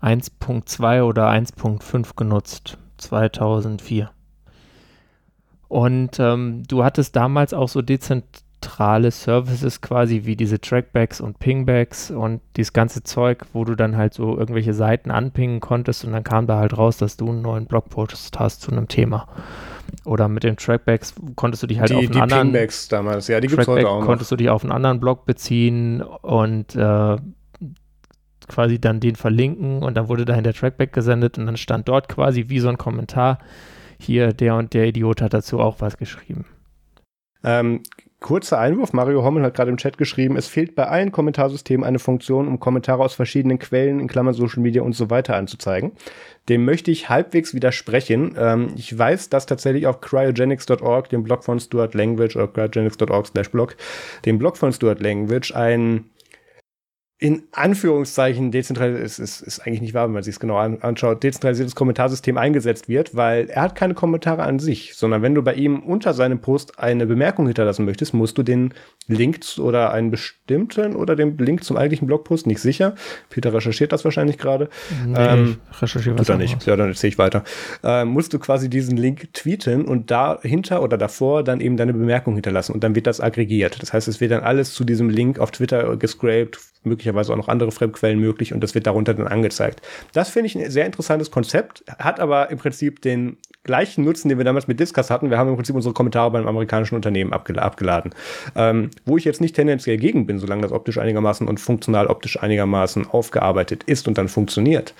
1.2 oder 1.5 genutzt, 2004. Und ähm, du hattest damals auch so dezentrale Services quasi wie diese Trackbacks und Pingbacks und dieses ganze Zeug, wo du dann halt so irgendwelche Seiten anpingen konntest und dann kam da halt raus, dass du einen neuen Blogpost hast zu einem Thema. Oder mit den Trackbacks konntest du dich halt die, auf einen die anderen Pingbacks damals, ja, die gibt's heute auch noch. konntest du dich auf einen anderen Blog beziehen und äh, quasi dann den verlinken und dann wurde dahin der Trackback gesendet und dann stand dort quasi wie so ein Kommentar, hier der und der Idiot hat dazu auch was geschrieben. Ähm, Kurzer Einwurf, Mario Hommel hat gerade im Chat geschrieben, es fehlt bei allen Kommentarsystemen eine Funktion, um Kommentare aus verschiedenen Quellen, in Klammern Social Media und so weiter anzuzeigen. Dem möchte ich halbwegs widersprechen. Ähm, ich weiß, dass tatsächlich auf cryogenics.org, dem Blog von Stuart Language, oder cryogenics.org slash blog, dem Blog von Stuart Language, ein in Anführungszeichen dezentralisiert ist, ist, ist eigentlich nicht wahr, wenn man sich es genau anschaut, dezentralisiertes Kommentarsystem eingesetzt wird, weil er hat keine Kommentare an sich, sondern wenn du bei ihm unter seinem Post eine Bemerkung hinterlassen möchtest, musst du den Link oder einen bestimmten oder den Link zum eigentlichen Blogpost, nicht sicher. Peter recherchiert das wahrscheinlich gerade. Nee, ähm, recherchiere was. Nicht. Ja, dann erzähle ich weiter. Äh, musst du quasi diesen Link tweeten und dahinter oder davor dann eben deine Bemerkung hinterlassen und dann wird das aggregiert. Das heißt, es wird dann alles zu diesem Link auf Twitter gescraped, möglicherweise auch noch andere Fremdquellen möglich und das wird darunter dann angezeigt. Das finde ich ein sehr interessantes Konzept, hat aber im Prinzip den gleichen Nutzen, den wir damals mit Discuss hatten. Wir haben im Prinzip unsere Kommentare beim amerikanischen Unternehmen abgel abgeladen. Ähm, wo ich jetzt nicht tendenziell gegen bin, solange das optisch einigermaßen und funktional optisch einigermaßen aufgearbeitet ist und dann funktioniert.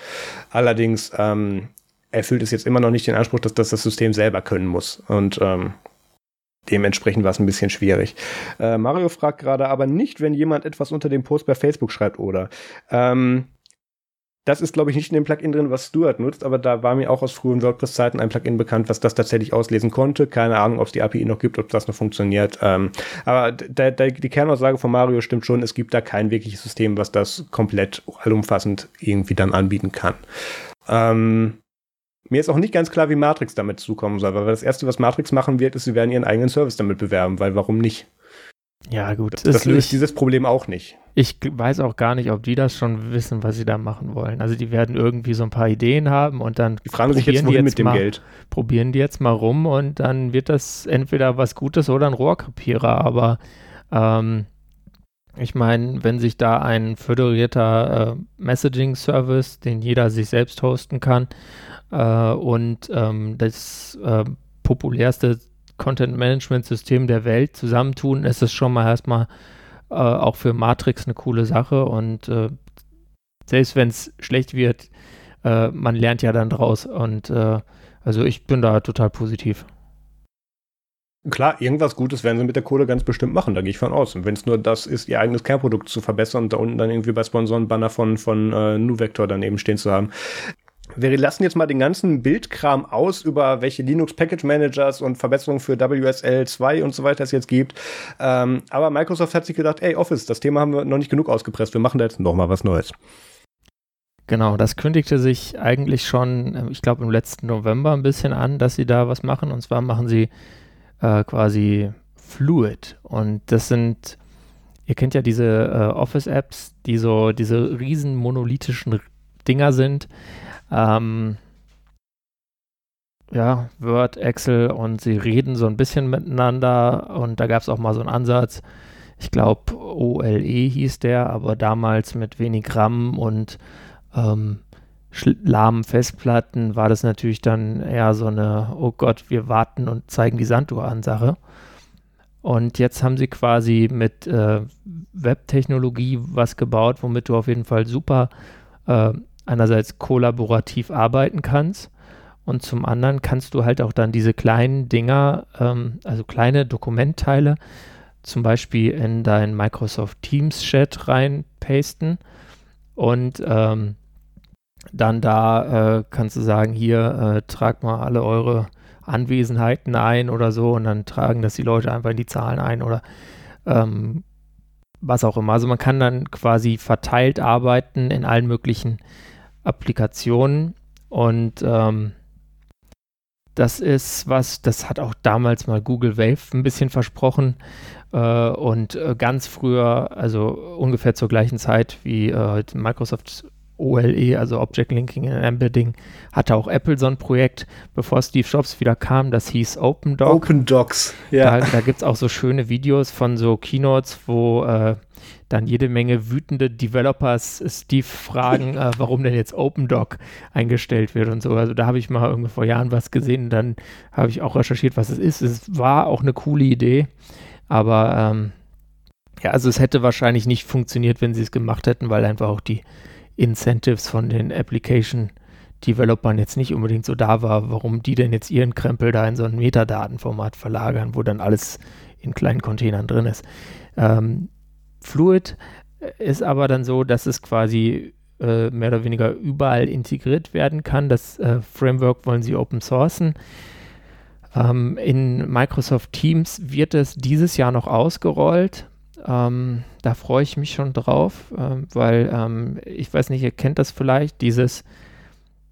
Allerdings ähm, erfüllt es jetzt immer noch nicht den Anspruch, dass das das System selber können muss. Und ähm, Dementsprechend war es ein bisschen schwierig. Äh, Mario fragt gerade aber nicht, wenn jemand etwas unter dem Post bei Facebook schreibt oder. Ähm, das ist, glaube ich, nicht in dem Plugin drin, was Stuart nutzt, aber da war mir auch aus frühen WordPress-Zeiten ein Plugin bekannt, was das tatsächlich auslesen konnte. Keine Ahnung, ob es die API noch gibt, ob das noch funktioniert. Ähm, aber die Kernaussage von Mario stimmt schon, es gibt da kein wirkliches System, was das komplett allumfassend irgendwie dann anbieten kann. Ähm, mir ist auch nicht ganz klar, wie Matrix damit zukommen soll, weil das Erste, was Matrix machen wird, ist, sie werden ihren eigenen Service damit bewerben, weil warum nicht? Ja, gut. Das, das löst ich, dieses Problem auch nicht. Ich weiß auch gar nicht, ob die das schon wissen, was sie da machen wollen. Also die werden irgendwie so ein paar Ideen haben und dann die fragen sich jetzt, wohin jetzt mit dem mal, Geld. Probieren die jetzt mal rum und dann wird das entweder was Gutes oder ein Rohrkrepierer. Aber ähm, ich meine, wenn sich da ein föderierter äh, Messaging-Service, den jeder sich selbst hosten kann, äh, und ähm, das äh, populärste Content-Management-System der Welt zusammentun, ist es schon mal erstmal äh, auch für Matrix eine coole Sache und äh, selbst wenn es schlecht wird, äh, man lernt ja dann draus und also ich bin da total positiv. Klar, irgendwas Gutes werden sie mit der Kohle ganz bestimmt machen, da gehe ich von aus. Und wenn es nur das ist, ihr eigenes Kernprodukt zu verbessern und da unten dann irgendwie bei Sponsoren Banner von, von äh, NuVector daneben stehen zu haben. Wir lassen jetzt mal den ganzen Bildkram aus, über welche Linux Package Managers und Verbesserungen für WSL 2 und so weiter es jetzt gibt. Ähm, aber Microsoft hat sich gedacht, ey, Office, das Thema haben wir noch nicht genug ausgepresst. Wir machen da jetzt noch mal was Neues. Genau, das kündigte sich eigentlich schon, äh, ich glaube, im letzten November ein bisschen an, dass sie da was machen. Und zwar machen sie äh, quasi Fluid. Und das sind, ihr kennt ja diese äh, Office-Apps, die so diese riesen monolithischen Dinger sind. Ähm, ja, Word, Excel und sie reden so ein bisschen miteinander. Und da gab es auch mal so einen Ansatz, ich glaube OLE hieß der, aber damals mit wenig RAM und ähm, lahmen Festplatten war das natürlich dann eher so eine, oh Gott, wir warten und zeigen die Sanduhr an Sache. Und jetzt haben sie quasi mit äh, Webtechnologie was gebaut, womit du auf jeden Fall super äh, einerseits kollaborativ arbeiten kannst und zum anderen kannst du halt auch dann diese kleinen Dinger, ähm, also kleine Dokumentteile, zum Beispiel in dein Microsoft Teams Chat reinpasten und ähm, dann da äh, kannst du sagen, hier äh, tragt mal alle eure Anwesenheiten ein oder so und dann tragen das die Leute einfach in die Zahlen ein oder ähm, was auch immer. Also man kann dann quasi verteilt arbeiten in allen möglichen Applikationen und ähm, das ist was, das hat auch damals mal Google Wave ein bisschen versprochen äh, und äh, ganz früher, also ungefähr zur gleichen Zeit wie äh, Microsoft OLE, also Object Linking and Embedding, hatte auch Apple so ein Projekt, bevor Steve Jobs wieder kam, das hieß Open Doc. Open Docs, ja. Da, da gibt es auch so schöne Videos von so Keynotes, wo äh, dann jede Menge wütende Developers Steve fragen, [laughs] äh, warum denn jetzt OpenDoc eingestellt wird und so. Also da habe ich mal irgendwie vor Jahren was gesehen, dann habe ich auch recherchiert, was es ist. Es war auch eine coole Idee, aber ähm, ja, also es hätte wahrscheinlich nicht funktioniert, wenn sie es gemacht hätten, weil einfach auch die Incentives von den Application Developern jetzt nicht unbedingt so da war, warum die denn jetzt ihren Krempel da in so ein Metadatenformat verlagern, wo dann alles in kleinen Containern drin ist. Ähm, Fluid ist aber dann so, dass es quasi äh, mehr oder weniger überall integriert werden kann. Das äh, Framework wollen sie open sourcen. Ähm, in Microsoft Teams wird es dieses Jahr noch ausgerollt. Ähm, da freue ich mich schon drauf, äh, weil ähm, ich weiß nicht, ihr kennt das vielleicht, dieses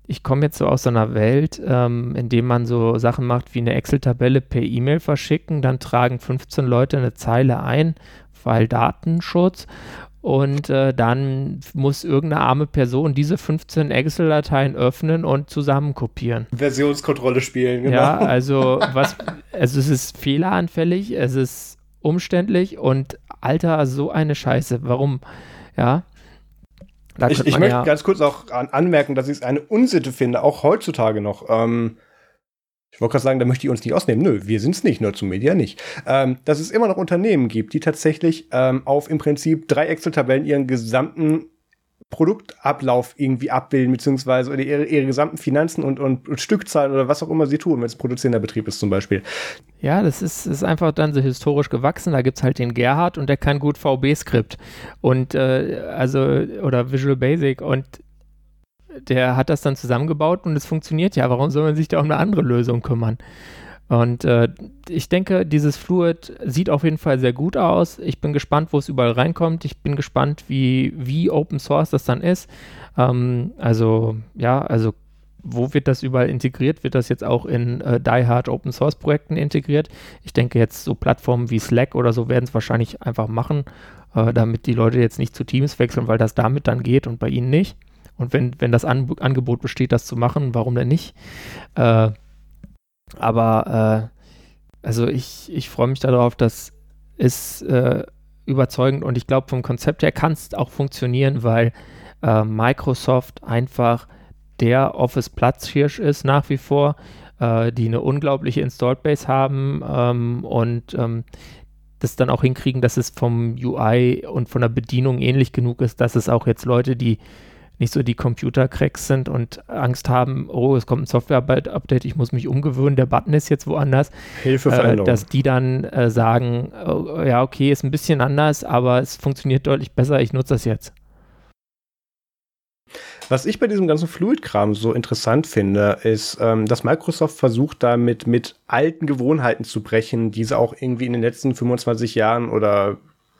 ich komme jetzt so aus einer Welt, ähm, in dem man so Sachen macht wie eine Excel-Tabelle per E-Mail verschicken, dann tragen 15 Leute eine Zeile ein weil Datenschutz. Und äh, dann muss irgendeine arme Person diese 15 Excel-Dateien öffnen und zusammen kopieren. Versionskontrolle spielen, genau. Ja, also was, also es ist fehleranfällig, es ist umständlich und Alter, so eine Scheiße. Warum? Ja. ich, ich möchte ja ganz kurz auch an, anmerken, dass ich es eine Unsitte finde, auch heutzutage noch. Ähm, Ich wollte gerade sagen, da möchte ich uns nicht ausnehmen. Nö, wir sind es nicht, nur zum Media nicht. Ähm, dass es immer noch Unternehmen gibt, die tatsächlich ähm, auf im Prinzip drei Excel-Tabellen ihren gesamten Produktablauf irgendwie abbilden, beziehungsweise oder ihre, ihre gesamten Finanzen und, und, Stückzahlen oder was auch immer sie tun, wenn es produzierender Betrieb ist zum Beispiel. Ja, das ist, ist einfach dann so historisch gewachsen. Da gibt es halt den Gerhard und der kann gut VB-Skript und äh, also oder Visual Basic und der hat das dann zusammengebaut und es funktioniert ja. Warum soll man sich da um eine andere Lösung kümmern? Und äh, ich denke, dieses Fluid sieht auf jeden Fall sehr gut aus. Ich bin gespannt, wo es überall reinkommt. Ich bin gespannt, wie, wie Open Source das dann ist. Ähm, also, ja, also wo wird das überall integriert? Wird das jetzt auch in äh, Die Hard Open Source Projekten integriert? Ich denke jetzt so Plattformen wie Slack oder so werden es wahrscheinlich einfach machen, äh, damit die Leute jetzt nicht zu Teams wechseln, weil das damit dann geht und bei ihnen nicht. Und wenn, wenn das An Angebot besteht, das zu machen, warum denn nicht? Äh, aber äh, also ich, ich freue mich darauf, dass es äh, überzeugend und ich glaube vom Konzept her kann es auch funktionieren, weil äh, Microsoft einfach der Office-Platzhirsch ist nach wie vor, äh, die eine unglaubliche Installed Base haben ähm, und ähm, das dann auch hinkriegen, dass es vom UI und von der Bedienung ähnlich genug ist, dass es auch jetzt Leute, die nicht so die Computer-Cracks sind und Angst haben, oh, es kommt ein Software-Update, ich muss mich umgewöhnen, der Button ist jetzt woanders. Hilfe äh, Dass die dann äh, sagen, oh, ja, okay, ist ein bisschen anders, aber es funktioniert deutlich besser, ich nutze das jetzt. Was ich bei diesem ganzen Fluid-Kram so interessant finde, ist, ähm, dass Microsoft versucht, damit mit alten Gewohnheiten zu brechen, die sie auch irgendwie in den letzten 25 Jahren oder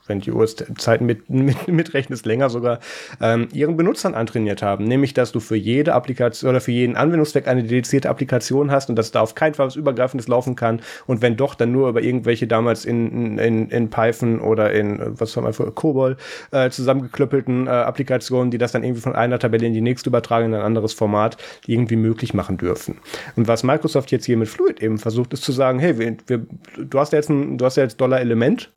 wenn die Uhrzeiten mit, [laughs] mit, mitrechnest, länger sogar, ähm, ihren Benutzern antrainiert haben. Nämlich, dass du für jede Applikation oder für jeden Anwendungszweck eine dedizierte Applikation hast und dass da auf keinen Fall was Übergreifendes laufen kann. Und wenn doch, dann nur über irgendwelche damals in, in, in Python oder in, was haben wir für COBOL, äh, zusammengeklöppelten äh, Applikationen, die das dann irgendwie von einer Tabelle in die nächste übertragen in ein anderes Format irgendwie möglich machen dürfen. Und was Microsoft jetzt hier mit Fluid eben versucht, ist zu sagen, hey, wir, wir, du hast jetzt ein, du hast ja jetzt Dollar-Element,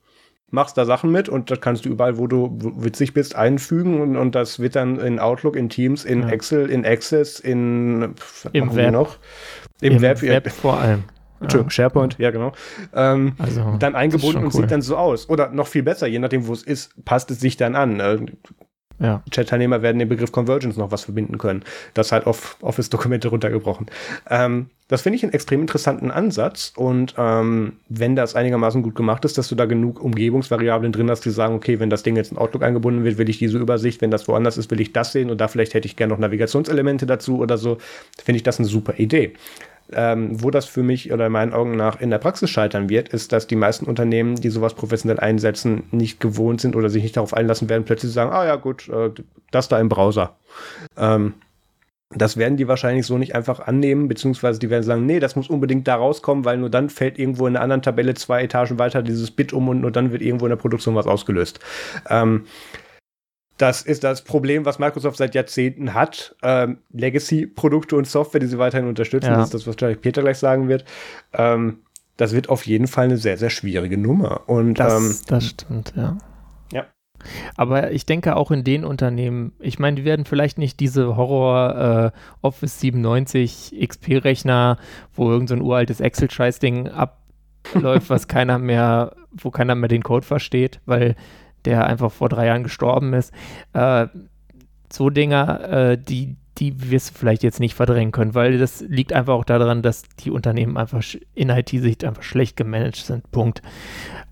machst da Sachen mit und das kannst du überall, wo du witzig bist, einfügen und, und das wird dann in Outlook, in Teams, in ja. Excel, in Access, in im Web noch? Im, Im Web, Web vor allem. Entschuldigung, SharePoint, ja genau. Ähm, also, dann eingebunden und cool. sieht dann so aus. Oder noch viel besser, je nachdem, wo es ist, passt es sich dann an. Äh, ja. Chat-Teilnehmer werden den Begriff Convergence noch was verbinden können. Das halt auf Office-Dokumente runtergebrochen. Ähm, das finde ich einen extrem interessanten Ansatz und ähm, wenn das einigermaßen gut gemacht ist, dass du da genug Umgebungsvariablen drin hast, die sagen, okay, wenn das Ding jetzt in Outlook eingebunden wird, will ich diese Übersicht, wenn das woanders ist, will ich das sehen und da vielleicht hätte ich gerne noch Navigationselemente dazu oder so, finde ich das eine super Idee. Ähm, wo das für mich oder in meinen Augen nach in der Praxis scheitern wird, ist, dass die meisten Unternehmen, die sowas professionell einsetzen, nicht gewohnt sind oder sich nicht darauf einlassen werden, plötzlich sagen, ah ja gut, äh, das da im Browser. Ähm, das werden die wahrscheinlich so nicht einfach annehmen, beziehungsweise die werden sagen, nee, das muss unbedingt da rauskommen, weil nur dann fällt irgendwo in einer anderen Tabelle zwei Etagen weiter dieses Bit um und nur dann wird irgendwo in der Produktion was ausgelöst. Ähm, das ist das Problem, was Microsoft seit Jahrzehnten hat. Ähm, Legacy-Produkte und Software, die sie weiterhin unterstützen. Ja. Das ist das, was wahrscheinlich Peter gleich sagen wird. Ähm, das wird auf jeden Fall eine sehr, sehr schwierige Nummer. Und, das, ähm, das stimmt, ja. Aber ich denke auch in den Unternehmen, ich meine, die werden vielleicht nicht diese Horror äh, Office 97 XP-Rechner, wo irgendein so uraltes Excel-Scheiß-Ding abläuft, was [laughs] keiner mehr, wo keiner mehr den Code versteht, weil der einfach vor drei Jahren gestorben ist. Äh, so Dinger, äh, die, die wirst du vielleicht jetzt nicht verdrängen können, weil das liegt einfach auch daran, dass die Unternehmen einfach in IT-Sicht einfach schlecht gemanagt sind. Punkt.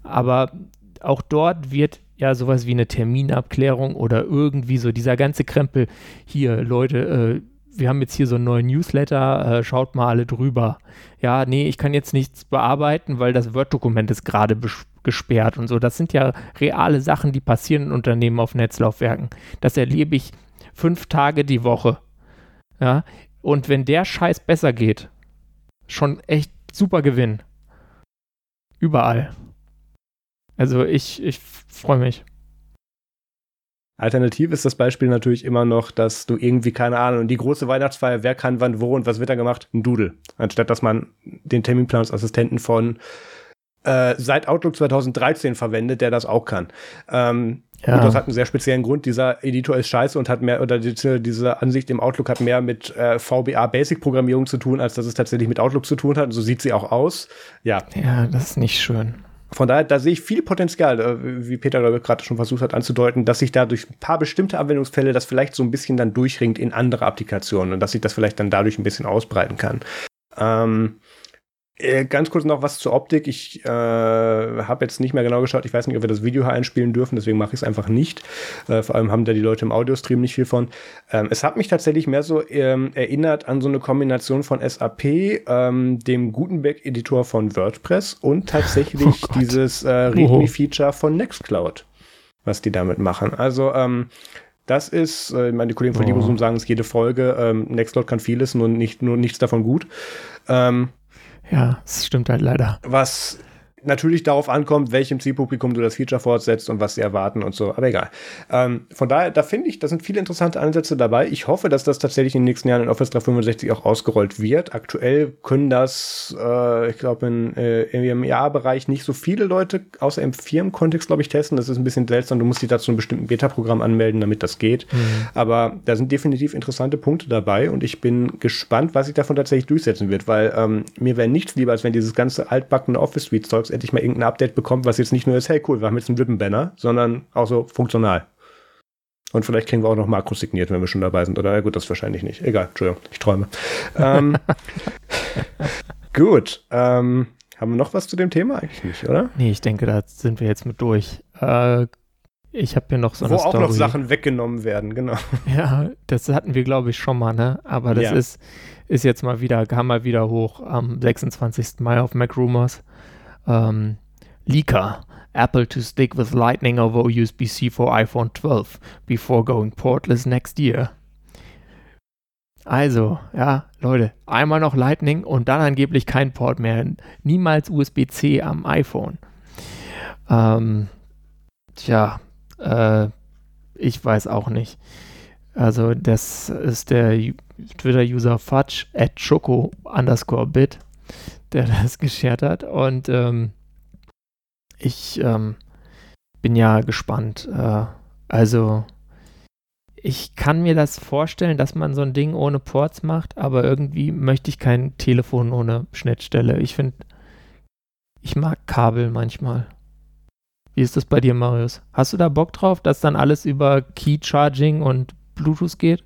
Aber auch dort wird ja sowas wie eine Terminabklärung oder irgendwie so dieser ganze Krempel. Hier, Leute, äh, wir haben jetzt hier so einen neuen Newsletter, äh, schaut mal alle drüber. Ja, nee, ich kann jetzt nichts bearbeiten, weil das Word-Dokument ist gerade gesperrt und so. Das sind ja reale Sachen, die passieren in Unternehmen auf Netzlaufwerken. Das erlebe ich fünf Tage die Woche. Ja, und wenn der Scheiß besser geht, schon echt super Gewinn. Überall. Also ich, ich freue mich. Alternativ ist das Beispiel natürlich immer noch, dass du irgendwie, keine Ahnung, die große Weihnachtsfeier, wer kann wann wo und was wird da gemacht? Ein Doodle. Anstatt dass man den Terminplanungsassistenten von äh, seit Outlook 2013 verwendet, der das auch kann. Ähm, Ja. Und das hat einen sehr speziellen Grund. Dieser Editor ist scheiße und hat mehr, oder diese, diese Ansicht im Outlook hat mehr mit äh, VBA Basic Programmierung zu tun, als dass es tatsächlich mit Outlook zu tun hat. so sieht sie auch aus. Ja. Ja, das ist nicht schön. Von daher, da sehe ich viel Potenzial, äh, wie Peter gerade schon versucht hat anzudeuten, dass sich da durch ein paar bestimmte Anwendungsfälle das vielleicht so ein bisschen dann durchringt in andere Applikationen und dass sich das vielleicht dann dadurch ein bisschen ausbreiten kann. Ähm, äh, ganz kurz noch was zur Optik. Ich äh, habe jetzt nicht mehr genau geschaut. Ich weiß nicht, ob wir das Video hier einspielen dürfen, deswegen mache ich es einfach nicht. Äh, vor allem haben da die Leute im Audiostream nicht viel von. Ähm, es hat mich tatsächlich mehr so ähm, erinnert an so eine Kombination von SAP, ähm, dem Gutenberg-Editor von WordPress und tatsächlich [laughs] oh dieses äh, README-Feature von Nextcloud, was die damit machen. Also ähm, das ist, äh, meine Kollegen von oh. Libosum sagen es jede Folge, ähm, Nextcloud kann vieles, nur, nicht, nur nichts davon gut. Ähm, ja, das stimmt halt leider. Was natürlich darauf ankommt, welchem Zielpublikum du das Feature fortsetzt und was sie erwarten und so. Aber egal. Ähm, von daher, da finde ich, da sind viele interessante Ansätze dabei. Ich hoffe, dass das tatsächlich in den nächsten Jahren in Office 365 auch ausgerollt wird. Aktuell können das, äh, ich glaube, in, äh, im EA-Bereich nicht so viele Leute, außer im Firmenkontext, glaube ich, testen. Das ist ein bisschen seltsam. Du musst dich dazu einem bestimmten Beta-Programm anmelden, damit das geht. Mhm. Aber da sind definitiv interessante Punkte dabei und ich bin gespannt, was sich davon tatsächlich durchsetzen wird, weil ähm, mir wäre nichts lieber, als wenn dieses ganze altbackene Office-Suite-Zeugs endlich mal irgendein Update bekommt, was jetzt nicht nur ist, hey cool, wir haben jetzt einen Ribbon-Banner, sondern auch so funktional. Und vielleicht kriegen wir auch noch Makros signiert, wenn wir schon dabei sind. Oder ja, gut, das wahrscheinlich nicht. Egal, Entschuldigung, ich träume. ähm, [laughs] gut. Ähm, haben wir noch was zu dem Thema eigentlich nicht, oder? Nee, ich denke, da sind wir jetzt mit durch. Äh, ich habe hier noch so eine Wo auch noch Sachen weggenommen werden, genau. [laughs] Ja, das hatten wir, glaube ich, schon mal, ne? Aber das ja. ist, ist jetzt mal wieder, kam mal wieder hoch am 26. Mai auf Mac Rumors um, Leaker. Apple to stick with Lightning over USB-C for iPhone 12 before going portless next year. Also, ja, Leute, einmal noch Lightning und dann angeblich kein Port mehr. Niemals USB-C am iPhone. Ähm, tja, äh, ich weiß auch nicht. Also, das ist der Twitter-User Fudge at Choco underscore bit der [laughs] das geschert hat. Und ähm, ich ähm, bin ja gespannt. Äh, also, ich kann mir das vorstellen, dass man so ein Ding ohne Ports macht, aber irgendwie möchte ich kein Telefon ohne Schnittstelle. Ich finde, ich mag Kabel manchmal. Wie ist das bei dir, Marius? Hast du da Bock drauf, dass dann alles über Key Charging und Bluetooth geht?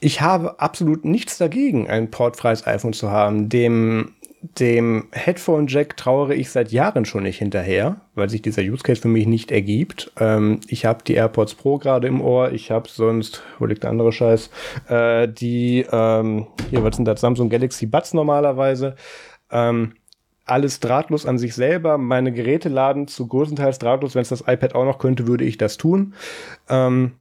Ich habe absolut nichts dagegen, ein portfreies iPhone zu haben, dem dem Headphone Jack trauere ich seit Jahren schon nicht hinterher, weil sich dieser Use Case für mich nicht ergibt. Ähm, ich habe die AirPods Pro gerade im Ohr. Ich habe sonst, wo liegt der andere Scheiß? Äh, die, ähm, hier, was sind das? Samsung Galaxy Buds normalerweise. Ähm, alles drahtlos an sich selber. Meine Geräte laden zu größtenteils drahtlos. Wenn es das iPad auch noch könnte, würde ich das tun. Ähm,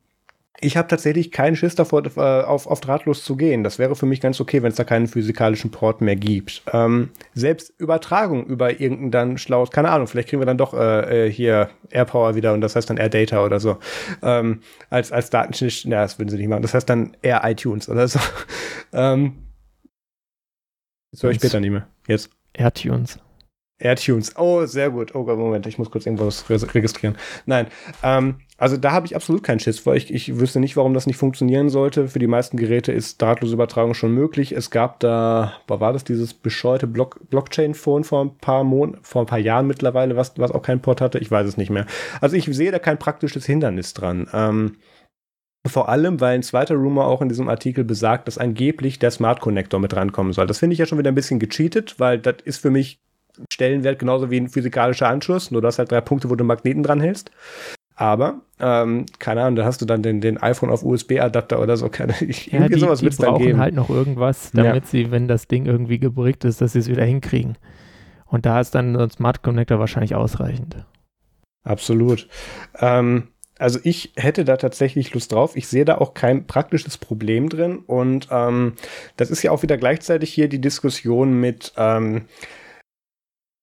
ich habe tatsächlich keinen Schiss davor, äh, auf, auf drahtlos zu gehen. Das wäre für mich ganz okay, wenn es da keinen physikalischen Port mehr gibt. Ähm, selbst Übertragung über irgendein dann schlaues, keine Ahnung, vielleicht kriegen wir dann doch äh, äh hier AirPower wieder und das heißt dann AirData oder so. Ähm, als, als Datenschnitt, ja, das würden sie nicht machen. Das heißt dann Air iTunes oder so. [laughs] ähm, das höre ich später nicht mehr. Jetzt. AirTunes. AirTunes. Oh, sehr gut. Oh Moment, ich muss kurz irgendwas registrieren. Nein, ähm, also da habe ich absolut keinen Schiss vor. Ich, ich wüsste nicht, warum das nicht funktionieren sollte. Für die meisten Geräte ist drahtlose Übertragung schon möglich. Es gab da, war, war das dieses bescheuerte Block, Blockchain-Phone vor ein paar Mon vor ein paar Jahren mittlerweile, was, was auch keinen Port hatte? Ich weiß es nicht mehr. Also ich sehe da kein praktisches Hindernis dran. Ähm, vor allem, weil ein zweiter Rumor auch in diesem Artikel besagt, dass angeblich der Smart Connector mit rankommen soll. Das finde ich ja schon wieder ein bisschen gecheatet, weil das ist für mich Stellenwert genauso wie ein physikalischer Anschluss, nur das halt drei Punkte, wo du Magneten dran hältst. Aber, ähm, keine Ahnung, da hast du dann den, den iPhone auf USB-Adapter oder so. Keine, ich, ja, irgendwie die, sowas wird es dann geben. halt noch irgendwas, damit ja. sie, wenn das Ding irgendwie gebrickt ist, dass sie es wieder hinkriegen. Und da ist dann ein Smart Connector wahrscheinlich ausreichend. Absolut. Ähm, also ich hätte da tatsächlich Lust drauf. Ich sehe da auch kein praktisches Problem drin. Und ähm, das ist ja auch wieder gleichzeitig hier die Diskussion mit, ähm,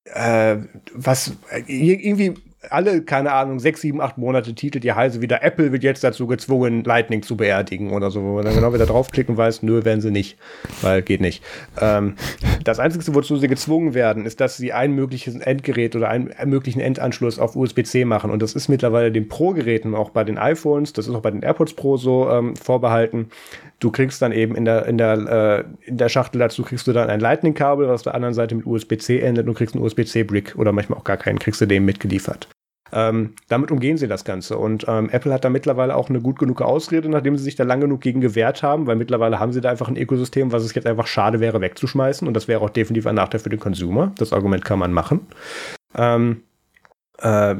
äh, was irgendwie alle, keine Ahnung, sechs, sieben, acht Monate titelt die Heise wieder, Apple wird jetzt dazu gezwungen, Lightning zu beerdigen oder so, wo man dann genau wieder draufklicken weiß, nö, werden sie nicht, weil geht nicht. Ähm, das Einzige, wozu sie gezwungen werden, ist, dass sie ein mögliches Endgerät oder einen möglichen Endanschluss auf USB-C machen. Und das ist mittlerweile den Pro-Geräten, auch bei den iPhones, das ist auch bei den AirPods Pro so ähm, vorbehalten, du kriegst dann eben in der, in der, äh, in der Schachtel dazu kriegst du dann ein Lightning-Kabel, was auf der anderen Seite mit USB-C endet und kriegst einen USB-C-Brick oder manchmal auch gar keinen, kriegst du dem mitgeliefert. Ähm, damit umgehen sie das Ganze. Und ähm, Apple hat da mittlerweile auch eine gut genug Ausrede, nachdem sie sich da lang genug gegen gewehrt haben, weil mittlerweile haben sie da einfach ein Ökosystem, was es jetzt einfach schade wäre, wegzuschmeißen. Und das wäre auch definitiv ein Nachteil für den Consumer. Das Argument kann man machen. Ähm, äh,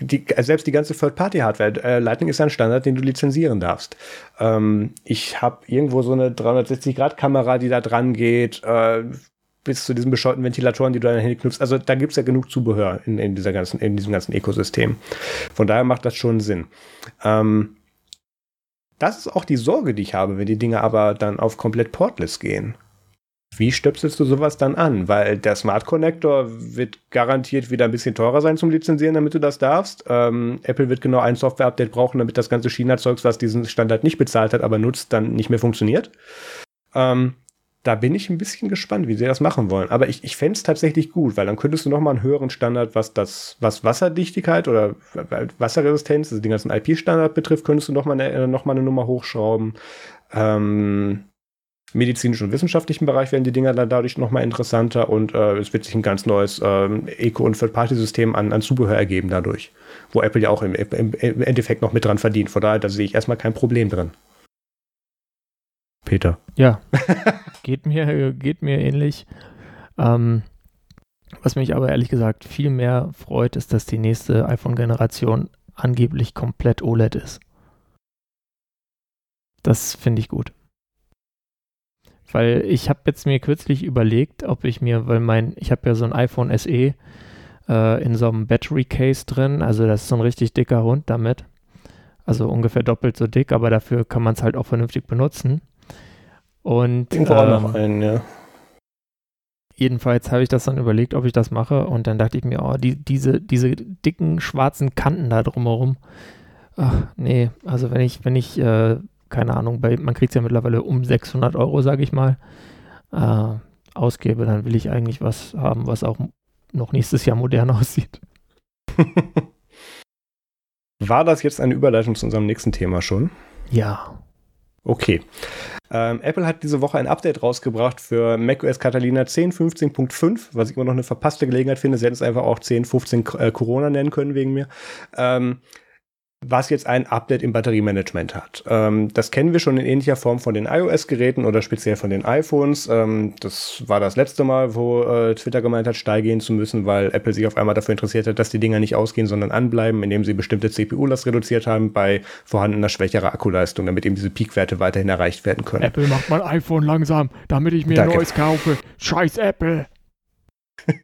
die, selbst die ganze Third-Party-Hardware, äh, Lightning ist ein Standard, den du lizenzieren darfst. Ähm, ich habe irgendwo so eine 360-Grad-Kamera, die da dran geht, äh, bis zu diesen bescheuerten Ventilatoren, die du an dein Handy knüpfst. Also da gibt's ja genug Zubehör in, in, dieser ganzen, in diesem ganzen Ökosystem. Von daher macht das schon Sinn. Ähm, das ist auch die Sorge, die ich habe, wenn die Dinge aber dann auf komplett portless gehen. Wie stöpselst du sowas dann an? Weil der Smart Connector wird garantiert wieder ein bisschen teurer sein zum Lizenzieren, damit du das darfst. Ähm, Apple wird genau ein Software-Update brauchen, damit das ganze China-Zeugs, was diesen Standard nicht bezahlt hat, aber nutzt, dann nicht mehr funktioniert. Ähm, da bin ich ein bisschen gespannt, wie sie das machen wollen. Aber ich, ich fände es tatsächlich gut, weil dann könntest du noch mal einen höheren Standard, was das, was Wasserdichtigkeit oder Wasserresistenz, also den ganzen IP-Standard betrifft, könntest du noch mal eine, noch mal eine Nummer hochschrauben. Ähm, medizinischen und wissenschaftlichen Bereich werden die Dinger dann dadurch nochmal interessanter und äh, es wird sich ein ganz neues ähm, Eco- und Third-Party-System an, an Zubehör ergeben dadurch, wo Apple ja auch im, im, im Endeffekt noch mit dran verdient. Von daher, da sehe ich erstmal kein Problem drin. Peter. Ja, [laughs] geht mir, geht mir ähnlich. Ähm, was mich aber ehrlich gesagt viel mehr freut, ist, dass die nächste iPhone-Generation angeblich komplett OLED ist. Das finde ich gut. Weil ich habe jetzt mir kürzlich überlegt, ob ich mir, weil mein, ich habe ja so ein iPhone SE äh, in so einem Battery Case drin, also das ist so ein richtig dicker Hund damit. Also ungefähr doppelt so dick, aber dafür kann man es halt auch vernünftig benutzen. Und Irgendwo ähm, auch noch einen, ja. Jedenfalls habe ich das dann überlegt, ob ich das mache und dann dachte ich mir, oh, die, diese, diese dicken schwarzen Kanten da drumherum. Ach, nee, also wenn ich, wenn ich äh, keine Ahnung, bei, man kriegt es ja mittlerweile um 600 Euro, sage ich mal, äh, ausgebe, dann will ich eigentlich was haben, was auch noch nächstes Jahr modern [laughs] aussieht. War das jetzt eine Überleitung zu unserem nächsten Thema schon? Ja. Okay. Ähm, Apple hat diese Woche ein Update rausgebracht für macOS Catalina 10.15.5, was ich immer noch eine verpasste Gelegenheit finde. Sie hätten es einfach auch 10.15 äh, Corona nennen können wegen mir. Ähm, was jetzt ein Update im Batteriemanagement hat. Ähm, das kennen wir schon in ähnlicher Form von den iOS-Geräten oder speziell von den iPhones. Ähm, das war das letzte Mal, wo äh, Twitter gemeint hat, steil gehen zu müssen, weil Apple sich auf einmal dafür interessiert hat, dass die Dinger nicht ausgehen, sondern anbleiben, indem sie bestimmte CPU-Last reduziert haben bei vorhandener schwächerer Akkuleistung, damit eben diese Peakwerte weiterhin erreicht werden können. Apple macht mein iPhone langsam, damit ich mir Danke. ein neues kaufe. Scheiß Apple. [laughs]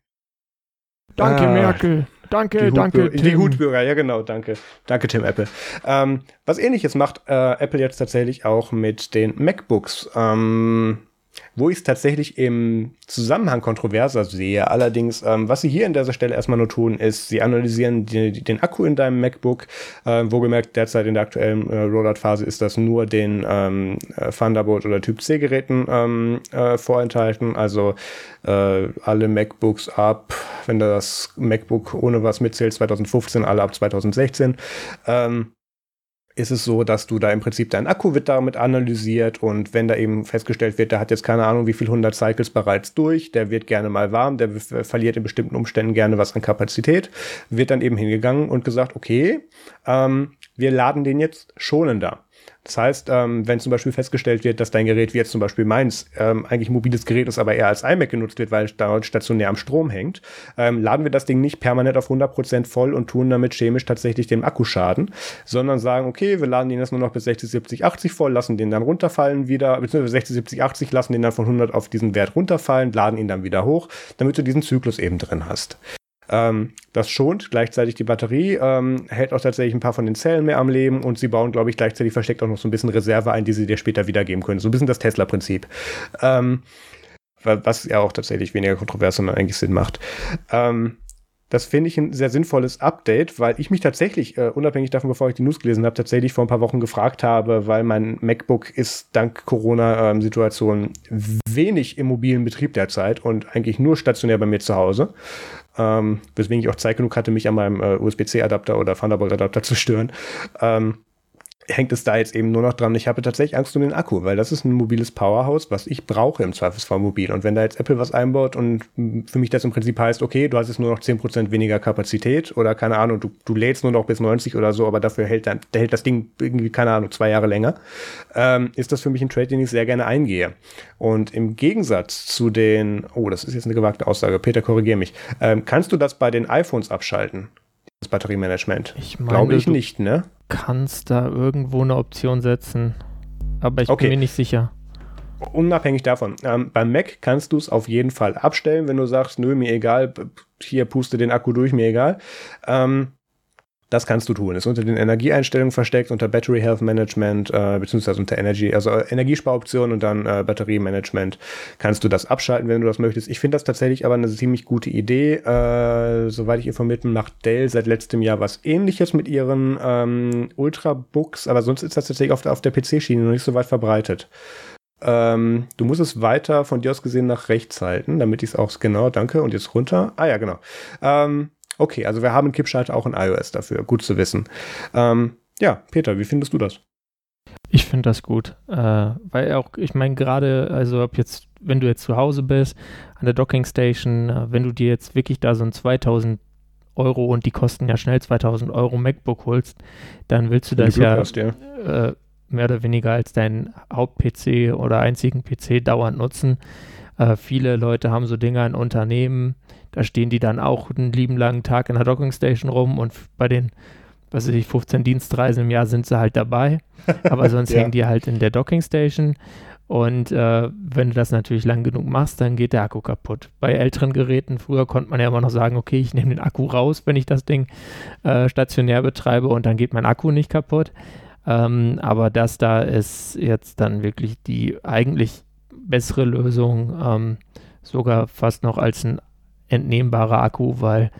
Danke, ah. Merkel. Danke, danke, Tim. Die Hutbürger, ja genau, danke. Danke, Tim Apple. Ähm, was ähnliches macht äh, Apple jetzt tatsächlich auch mit den MacBooks. Ähm, wo ich es tatsächlich im Zusammenhang kontroverser sehe. Allerdings, ähm, was sie hier an dieser Stelle erstmal nur tun, ist, sie analysieren die, den Akku in deinem MacBook. Äh, wohlgemerkt, derzeit in der aktuellen äh, Rollout-Phase ist das nur den ähm, äh, Thunderbolt oder Typ C-Geräten ähm, äh, vorenthalten. Also äh, alle MacBooks ab, wenn das MacBook ohne was mitzählt, 2015, alle ab 2016. Ähm, ist es so, dass du da im Prinzip dein Akku wird damit analysiert und wenn da eben festgestellt wird, der hat jetzt keine Ahnung, wie viel 100 Cycles bereits durch, der wird gerne mal warm, der verliert in bestimmten Umständen gerne was an Kapazität, wird dann eben hingegangen und gesagt, okay, ähm, wir laden den jetzt schonender. Das heißt, ähm, wenn zum Beispiel festgestellt wird, dass dein Gerät, wie jetzt zum Beispiel meins, ähm, eigentlich mobiles Gerät ist, aber eher als iMac genutzt wird, weil es da stationär am Strom hängt, ähm, laden wir das Ding nicht permanent auf 100% voll und tun damit chemisch tatsächlich dem Akku Schaden, sondern sagen, okay, wir laden den jetzt nur noch bis 60, 70, 80 voll, lassen den dann runterfallen wieder, beziehungsweise 60, 70, 80, lassen den dann von 100 auf diesen Wert runterfallen, laden ihn dann wieder hoch, damit du diesen Zyklus eben drin hast. Ähm, das schont gleichzeitig die Batterie, ähm, hält auch tatsächlich ein paar von den Zellen mehr am Leben und sie bauen, glaube ich, gleichzeitig versteckt auch noch so ein bisschen Reserve ein, die sie dir später wiedergeben können. So ein bisschen das Tesla-Prinzip. Ähm, was ja auch tatsächlich weniger kontrovers, sondern eigentlich Sinn macht. Ähm, Das finde ich ein sehr sinnvolles Update, weil ich mich tatsächlich, äh, unabhängig davon, bevor ich die News gelesen habe, tatsächlich vor ein paar Wochen gefragt habe, weil mein MacBook ist dank Corona-Situation wenig im mobilen Betrieb derzeit und eigentlich nur stationär bei mir zu Hause. Ähm, weswegen ich auch Zeit genug hatte, mich an meinem äh, USB-C-Adapter oder Thunderbolt-Adapter [laughs] zu stören. Ähm, hängt es da jetzt eben nur noch dran. Ich habe tatsächlich Angst um den Akku, weil das ist ein mobiles Powerhouse, was ich brauche im Zweifelsfall mobil. Und wenn da jetzt Apple was einbaut und für mich das im Prinzip heißt, okay, du hast jetzt nur noch 10% weniger Kapazität oder keine Ahnung, du, du lädst nur noch bis 90 oder so, aber dafür hält, dann, hält das Ding irgendwie, keine Ahnung, zwei Jahre länger, ähm, ist das für mich ein Trade, den ich sehr gerne eingehe. Und im Gegensatz zu den, oh, das ist jetzt eine gewagte Aussage, Peter, korrigier mich, ähm, kannst du das bei den iPhones abschalten? Das Batteriemanagement? Ich meine, Glaube ich nicht, ne? kannst da irgendwo eine Option setzen. Aber ich okay. bin mir nicht sicher. Unabhängig davon. Ähm, beim Mac kannst du es auf jeden Fall abstellen, wenn du sagst, nö, mir egal, hier puste den Akku durch, mir egal. Ähm, das kannst du tun. Ist unter den Energieeinstellungen versteckt, unter Battery Health Management, äh, beziehungsweise unter Energy, also äh, Energiesparoptionen und dann äh, Batteriemanagement kannst du das abschalten, wenn du das möchtest. Ich finde das tatsächlich aber eine ziemlich gute Idee. Äh, soweit ich informiert bin, macht Dell seit letztem Jahr was ähnliches mit ihren ähm, Ultrabooks, aber sonst ist das tatsächlich auf der, auf der PC-Schiene noch nicht so weit verbreitet. Ähm, du musst es weiter von dir aus gesehen nach rechts halten, damit ich es auch genau, danke, und jetzt runter. Ah ja, genau. Ähm, Okay, also wir haben einen Kippschalter auch in iOS dafür. Gut zu wissen. Ähm, ja, Peter, wie findest du das? Ich finde das gut, äh, weil auch, ich meine, gerade, also ob jetzt, wenn du jetzt zu Hause bist, an der Docking Station, äh, wenn du dir jetzt wirklich da so ein 2000 Euro und die kosten ja schnell 2000 Euro MacBook holst, dann willst du das ja, hast, ja. Äh, mehr oder weniger als deinen Haupt-PC oder einzigen PC dauernd nutzen. Äh, viele Leute haben so Dinge in Unternehmen, da stehen die dann auch einen lieben langen Tag in der Dockingstation rum und bei den, was weiß ich, 15 Dienstreisen im Jahr sind sie halt dabei. Aber [laughs] sonst ja. hängen die halt in der Dockingstation. Und äh, wenn du das natürlich lang genug machst, dann geht der Akku kaputt. Bei älteren Geräten, früher konnte man ja immer noch sagen, okay, ich nehme den Akku raus, wenn ich das Ding äh, stationär betreibe und dann geht mein Akku nicht kaputt. Ähm, aber das da ist jetzt dann wirklich die eigentlich bessere Lösung, ähm, sogar fast noch als ein entnehmbarer Akku, weil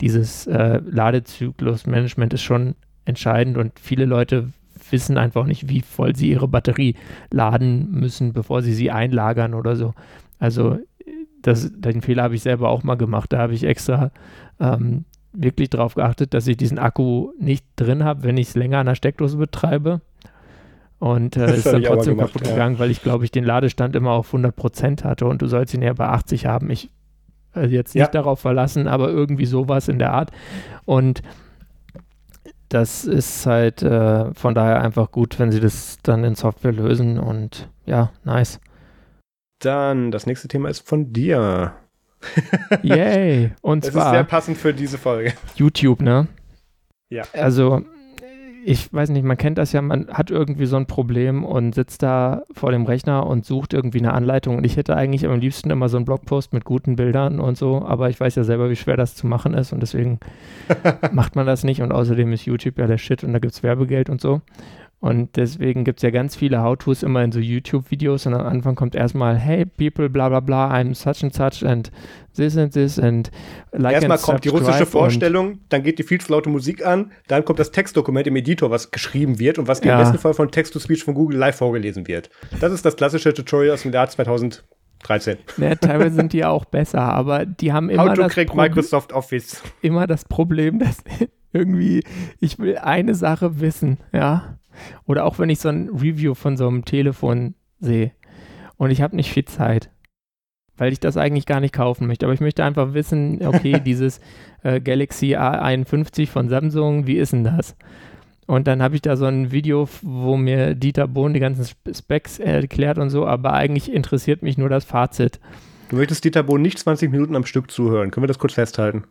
dieses äh, Ladezyklusmanagement ist schon entscheidend und viele Leute wissen einfach nicht, wie voll sie ihre Batterie laden müssen, bevor sie sie einlagern oder so. Also das, den Fehler habe ich selber auch mal gemacht. Da habe ich extra ähm, wirklich darauf geachtet, dass ich diesen Akku nicht drin habe, wenn ich es länger an der Steckdose betreibe. Und äh, ist dann trotzdem gemacht, kaputt gegangen, weil ich glaube ich den Ladestand immer auf 100% hatte und du sollst ihn ja bei 80 haben. Ich also jetzt nicht ja. darauf verlassen, aber irgendwie sowas in der Art. Und das ist halt äh, von daher einfach gut, wenn sie das dann in Software lösen und ja, nice. Dann das nächste Thema ist von dir. Yay! Und das [laughs] zwar. Das ist sehr passend für diese Folge. YouTube, ne? Ja. Also ich weiß nicht, man kennt das ja, man hat irgendwie so ein Problem und sitzt da vor dem Rechner und sucht irgendwie eine Anleitung. Und ich hätte eigentlich am liebsten immer so einen Blogpost mit guten Bildern und so, aber ich weiß ja selber, wie schwer das zu machen ist und deswegen [laughs] macht man das nicht. Und außerdem ist YouTube ja der Shit und da gibt es Werbegeld und so. Und deswegen gibt es ja ganz viele How-Tos immer in so YouTube-Videos und am Anfang kommt erstmal, hey people, bla bla bla, I'm such and such and this and this and like Erstmal kommt die russische Vorstellung, dann geht die viel zu laute Musik an, dann kommt das Textdokument im Editor, was geschrieben wird und was ja. im besten Fall von Text-to-Speech von Google live vorgelesen wird. Das ist das klassische Tutorial aus dem Jahr 2013. Ja, teilweise sind die auch besser, aber die haben immer das Microsoft Office. immer das Problem, dass [laughs] irgendwie ich will eine Sache wissen, ja. Oder auch wenn ich so ein Review von so einem Telefon sehe und ich habe nicht viel Zeit, weil ich das eigentlich gar nicht kaufen möchte. Aber ich möchte einfach wissen, [laughs] okay, dieses äh, Galaxy A51 von Samsung, wie ist denn das? Und dann habe ich da so ein Video, wo mir Dieter Bohn die ganzen Specs erklärt und so, aber eigentlich interessiert mich nur das Fazit. Du möchtest Dieter Bohn nicht 20 Minuten am Stück zuhören. Können wir das kurz festhalten?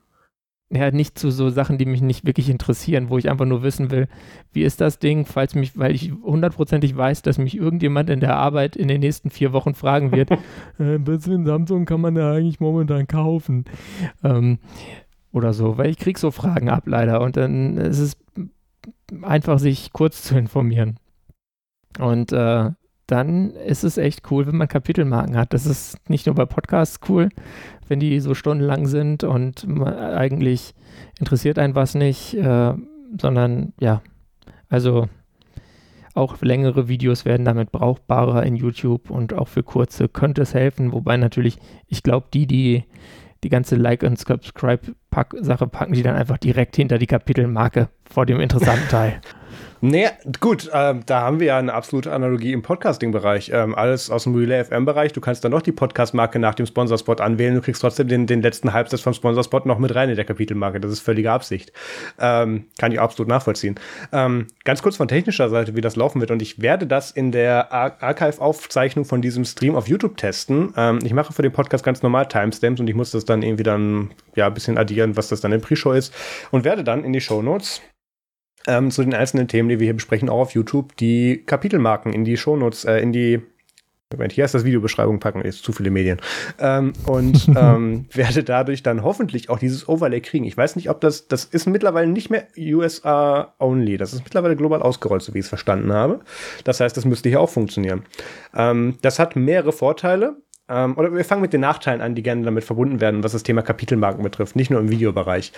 Ja, nicht zu so Sachen, die mich nicht wirklich interessieren, wo ich einfach nur wissen will, wie ist das Ding, falls mich, weil ich hundertprozentig weiß, dass mich irgendjemand in der Arbeit in den nächsten vier Wochen fragen wird, [laughs] äh, ein Samsung kann man da eigentlich momentan kaufen? Ähm, oder so, weil ich krieg so Fragen ab leider und dann ist es einfach, sich kurz zu informieren. Und äh, dann ist es echt cool, wenn man Kapitelmarken hat. Das ist nicht nur bei Podcasts cool, wenn die so stundenlang sind und eigentlich interessiert einen was nicht, äh, sondern ja, also auch längere Videos werden damit brauchbarer in YouTube und auch für kurze könnte es helfen, wobei natürlich, ich glaube, die, die die ganze Like- und Subscribe-Sache packen die dann einfach direkt hinter die Kapitelmarke vor dem interessanten Teil. [laughs] Naja, gut, ähm, da haben wir ja eine absolute Analogie im Podcasting-Bereich. Ähm, alles aus dem Relay FM-Bereich. Du kannst dann noch die Podcast-Marke nach dem Sponsorspot anwählen. Du kriegst trotzdem den, den letzten Halbsatz vom Sponsorspot noch mit rein in der Kapitelmarke. Das ist völlige Absicht. Ähm, kann ich absolut nachvollziehen. Ähm, ganz kurz von technischer Seite, wie das laufen wird. Und ich werde das in der Ar Archive-Aufzeichnung von diesem Stream auf YouTube testen. Ähm, ich mache für den Podcast ganz normal Timestamps und ich muss das dann irgendwie dann ja ein bisschen addieren, was das dann in Pre-Show ist. Und werde dann in die Show Notes ähm, zu den einzelnen Themen, die wir hier besprechen, auch auf YouTube, die Kapitelmarken in die Shownotes, äh, in die Moment, hier ist das Videobeschreibung packen, ist zu viele Medien. Ähm, und [laughs] ähm, werde dadurch dann hoffentlich auch dieses Overlay kriegen. Ich weiß nicht, ob das, das ist mittlerweile nicht mehr USA only. Das ist mittlerweile global ausgerollt, so wie ich es verstanden habe. Das heißt, das müsste hier auch funktionieren. Ähm, das hat mehrere Vorteile. Ähm, oder wir fangen mit den Nachteilen an, die gerne damit verbunden werden, was das Thema Kapitelmarken betrifft, nicht nur im Videobereich.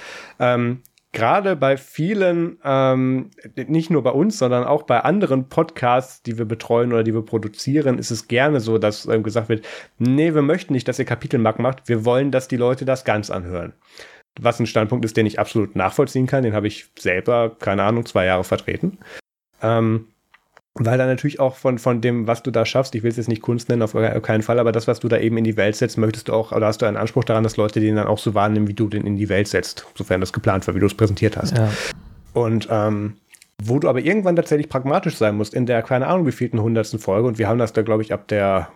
Gerade bei vielen, ähm, nicht nur bei uns, sondern auch bei anderen Podcasts, die wir betreuen oder die wir produzieren, ist es gerne so, dass ähm, gesagt wird, nee, wir möchten nicht, dass ihr Kapitelmarken macht, wir wollen, dass die Leute das ganz anhören. Was ein Standpunkt ist, den ich absolut nachvollziehen kann, den habe ich selber, keine Ahnung, zwei Jahre vertreten. Ähm, weil da natürlich auch von, von dem, was du da schaffst, ich will es jetzt nicht Kunst nennen, auf keinen Fall, aber das, was du da eben in die Welt setzt, möchtest du auch, oder hast du einen Anspruch daran, dass Leute den dann auch so wahrnehmen, wie du den in die Welt setzt, sofern das geplant war, wie du es präsentiert hast. Ja. Und ähm, wo du aber irgendwann tatsächlich pragmatisch sein musst, in der, keine Ahnung, wie vielten hundertsten Folge, und wir haben das da, glaube ich, ab der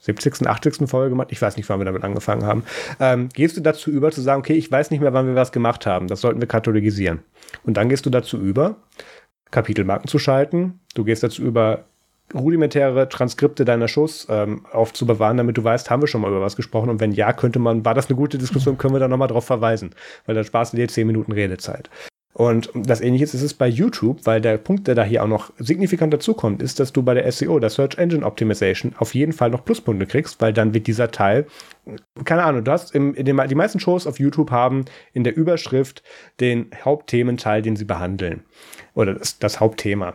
70., 80. Folge gemacht, ich weiß nicht, wann wir damit angefangen haben, ähm, gehst du dazu über zu sagen, okay, ich weiß nicht mehr, wann wir was gemacht haben, das sollten wir kathologisieren. Und dann gehst du dazu über, Kapitelmarken zu schalten. Du gehst dazu über, rudimentäre Transkripte deiner Shows ähm, aufzubewahren, damit du weißt, haben wir schon mal über was gesprochen und wenn ja, könnte man, war das eine gute Diskussion, können wir da nochmal drauf verweisen, weil dann sparst du dir 10 Minuten Redezeit. Und das ähnliche ist es bei YouTube, weil der Punkt, der da hier auch noch signifikant dazukommt, ist, dass du bei der SEO, der Search Engine Optimization, auf jeden Fall noch Pluspunkte kriegst, weil dann wird dieser Teil, keine Ahnung, du hast im, in den, die meisten Shows auf YouTube haben in der Überschrift den Hauptthementeil, den sie behandeln oder das, das Hauptthema.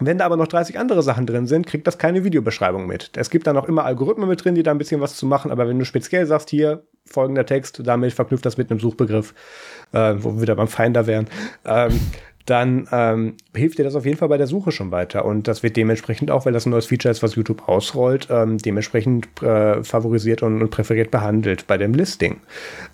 Wenn da aber noch 30 andere Sachen drin sind, kriegt das keine Videobeschreibung mit. Es gibt da noch immer Algorithmen mit drin, die da ein bisschen was zu machen, aber wenn du speziell sagst, hier folgender Text, damit verknüpft das mit einem Suchbegriff, äh, wo wir wieder beim Finder wären, ähm, dann ähm, hilft dir das auf jeden Fall bei der Suche schon weiter. Und das wird dementsprechend auch, weil das ein neues Feature ist, was YouTube ausrollt, ähm, dementsprechend äh, favorisiert und, und, präferiert behandelt bei dem Listing.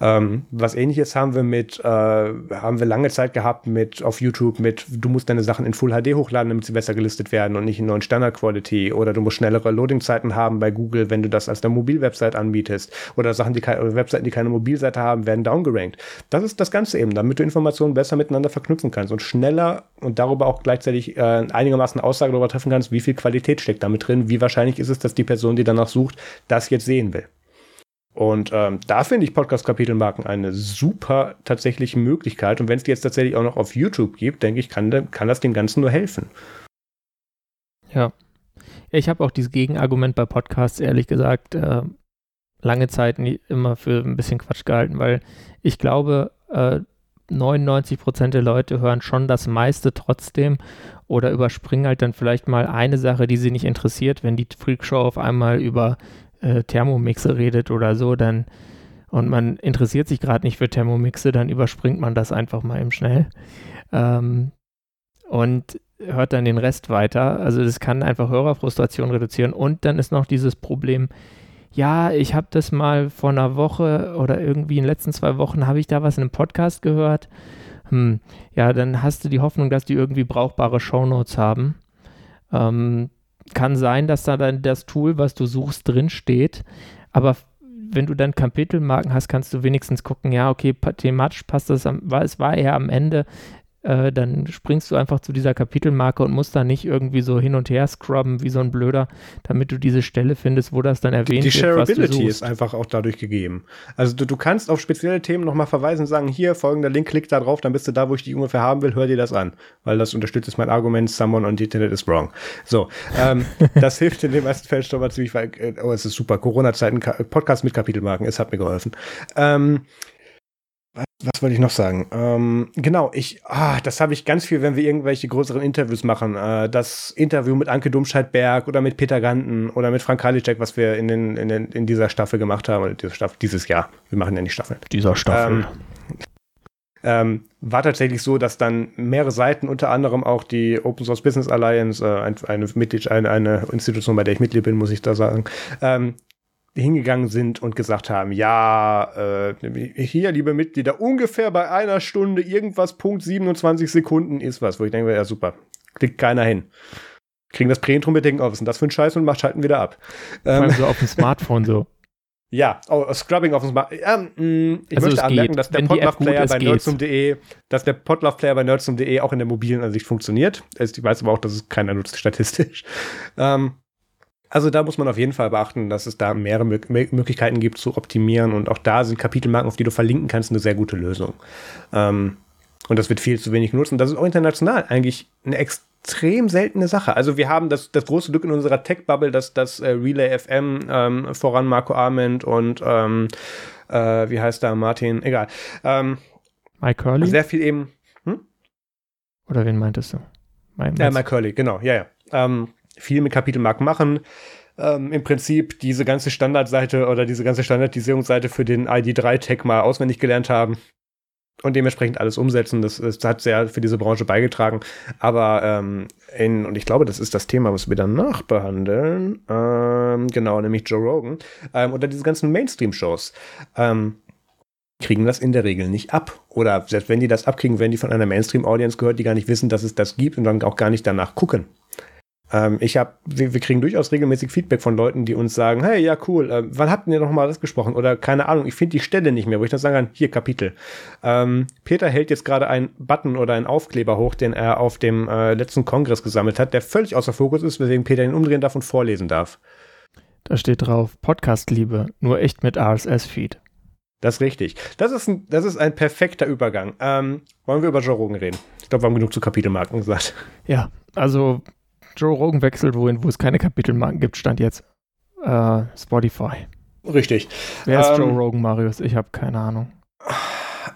Ähm, was ähnliches haben wir mit, äh, haben wir lange Zeit gehabt mit auf YouTube mit, du musst deine Sachen in Full HD hochladen, damit sie besser gelistet werden und nicht in neuen Standard Quality. Oder du musst schnellere Loadingzeiten haben bei Google, wenn du das als eine Mobilwebsite anbietest. Oder Sachen, die keine, Webseiten, die keine Mobilseite haben, werden downgerankt. Das ist das Ganze eben, damit du Informationen besser miteinander verknüpfen kannst und schneller und darüber auch gleichzeitig äh, einigermaßen Aussage darüber treffen kannst, wie viel Qualität steckt damit drin, wie wahrscheinlich ist es, dass die Person, die danach sucht, das jetzt sehen will. Und ähm, da finde ich Podcast-Kapitelmarken eine super tatsächliche Möglichkeit. Und wenn es die jetzt tatsächlich auch noch auf YouTube gibt, denke ich, kann, kann das dem Ganzen nur helfen. Ja. Ich habe auch dieses Gegenargument bei Podcasts, ehrlich gesagt, äh, lange Zeit nie, immer für ein bisschen Quatsch gehalten, weil ich glaube, äh, 99 Prozent der Leute hören schon das meiste trotzdem oder überspringen halt dann vielleicht mal eine Sache, die sie nicht interessiert. Wenn die Freakshow auf einmal über äh, Thermomixe redet oder so, dann und man interessiert sich gerade nicht für Thermomixe, dann überspringt man das einfach mal eben schnell ähm, und hört dann den Rest weiter. Also das kann einfach Hörerfrustration reduzieren und dann ist noch dieses Problem, ja, ich habe das mal vor einer Woche oder irgendwie in den letzten zwei Wochen habe ich da was in einem Podcast gehört. Hm, ja, dann hast du die Hoffnung, dass die irgendwie brauchbare Shownotes haben. Ähm, kann sein, dass da dann das Tool, was du suchst, drin steht. Aber wenn du dann Kapitelmarken hast, kannst du wenigstens gucken, ja, okay, thematisch passt das. Am, es war eher am Ende äh, dann springst du einfach zu dieser Kapitelmarke und musst da nicht irgendwie so hin und her scrubben wie so ein Blöder, damit du diese Stelle findest, wo das dann erwähnt die, die wird. Die Shareability ist einfach auch dadurch gegeben. Also du, du kannst auf spezielle Themen nochmal verweisen und sagen, hier, folgender Link, klick da drauf, dann bist du da, wo ich die ungefähr haben will, hör dir das an. Weil das unterstützt mein Argument, someone on the internet is wrong. So, ähm, [laughs] das hilft in den meisten Fällen schon mal ziemlich, weil, äh, oh, es ist super, Corona-Zeiten, Podcast mit Kapitelmarken, es hat mir geholfen. Ähm, was, wollte ich noch sagen? Ähm, genau, ich, ah, das habe ich ganz viel, wenn wir irgendwelche größeren Interviews machen. Äh, das Interview mit Anke Domscheit-Berg oder mit Peter Ganten oder mit Frank Kalicek, was wir in, den, in, den, in dieser Staffel gemacht haben, oder diese Staffel, dieses Jahr. Wir machen ja nicht Staffeln. Dieser Staffel. Ähm, ähm, war tatsächlich so, dass dann mehrere Seiten, unter anderem auch die Open Source Business Alliance, äh, eine, eine, eine Institution, bei der ich Mitglied bin, muss ich da sagen, ähm, hingegangen sind und gesagt haben, ja, äh, hier, liebe Mitglieder, ungefähr bei einer Stunde irgendwas, Punkt 27 Sekunden ist was, wo ich denke, ja super, klickt keiner hin. Kriegen das Präintrum mit denken, oh, was ist denn das für ein Scheiß und macht schalten wieder ab. Ähm, so auf dem Smartphone so. [laughs] Ja, oh, Scrubbing auf dem Smartphone. Ähm, ich also möchte anmerken, dass der Podlove-Player bei nerdsum.de, dass der Podlove-Player bei nerdsum.de auch in der mobilen Ansicht funktioniert. Ich weiß aber auch, dass es keiner nutzt statistisch. [laughs] Ähm, also da muss man auf jeden Fall beachten, dass es da mehrere Möglichkeiten gibt zu optimieren und auch da sind Kapitelmarken, auf die du verlinken kannst, eine sehr gute Lösung. Ähm, und das wird viel zu wenig genutzt und das ist auch international eigentlich eine extrem seltene Sache. Also wir haben das, das große Glück in unserer Tech-Bubble, dass das äh, Relay FM ähm, voran Marco Arment und ähm, äh, wie heißt da Martin, egal. Ähm, Mike Curley? Sehr viel eben. Hm? Oder wen meintest du? Mike, ja, Mike Curley, genau, ja, ja. Ähm, viel mit Kapitelmarken machen. Ähm, Im Prinzip diese ganze Standardseite oder diese ganze Standardisierungsseite für den ID3-Tag mal auswendig gelernt haben und dementsprechend alles umsetzen. Das, das hat sehr für diese Branche beigetragen. Aber ähm, in, und ich glaube, das ist das Thema, was wir danach behandeln. Ähm, genau, nämlich Joe Rogan. Ähm, oder diese ganzen Mainstream-Shows. Ähm, kriegen das in der Regel nicht ab. Oder selbst wenn die das abkriegen, werden die von einer Mainstream-Audience gehört, die gar nicht wissen, dass es das gibt und dann auch gar nicht danach gucken. Ähm, ich habe, wir, wir, kriegen durchaus regelmäßig Feedback von Leuten, die uns sagen, hey, ja, cool, äh, wann habt ihr noch mal das gesprochen? Oder keine Ahnung, ich finde die Stelle nicht mehr, wo ich dann sagen kann, hier Kapitel. Ähm, Peter hält jetzt gerade einen Button oder einen Aufkleber hoch, den er auf dem äh, letzten Kongress gesammelt hat, der völlig außer Fokus ist, weswegen Peter ihn umdrehen darf und vorlesen darf. Da steht drauf, Podcast-Liebe, nur echt mit RSS-Feed. Das ist richtig. Das ist ein, das ist ein perfekter Übergang. Ähm, wollen wir über Joe Rogan reden? Ich glaube, wir haben genug zu Kapitelmarken gesagt. Ja, also Joe Rogan wechselt wohin, wo es keine Kapitelmarken gibt, stand jetzt äh, Spotify. Richtig. Wer ist ähm, Joe Rogan, Marius? Ich habe keine Ahnung.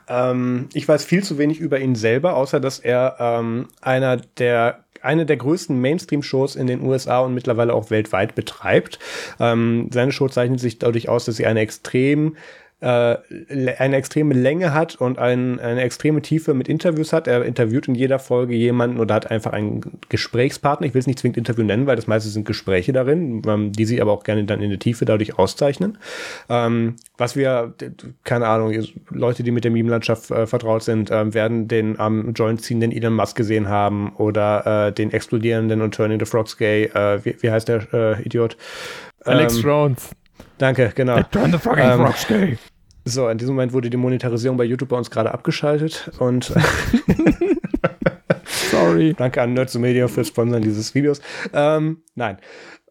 Ähm, ich weiß viel zu wenig über ihn selber, außer dass er ähm, einer der eine der größten Mainstream-Shows in den USA und mittlerweile auch weltweit betreibt. Ähm, seine Show zeichnet sich dadurch aus, dass sie eine extrem äh, eine extreme Länge hat und ein, eine extreme Tiefe mit Interviews hat. Er interviewt in jeder Folge jemanden oder hat einfach einen Gesprächspartner. Ich will es nicht zwingend Interview nennen, weil das meiste sind Gespräche darin, ähm, die sich aber auch gerne dann in der Tiefe dadurch auszeichnen. Ähm, was wir, keine Ahnung, Leute, die mit der Meme-Landschaft äh, vertraut sind, äh, werden den am ähm, Joint ziehenden Elon Musk gesehen haben oder äh, den explodierenden und Turning the Frogs Gay, äh, wie, wie heißt der äh, Idiot? Alex ähm, Jones. Danke, genau. Turn the fucking ähm, frogs gay. So, in diesem Moment wurde die Monetarisierung bei YouTube bei uns gerade abgeschaltet und [laughs] Sorry. Danke an Nerds Media für Sponsern dieses Videos. Ähm, nein.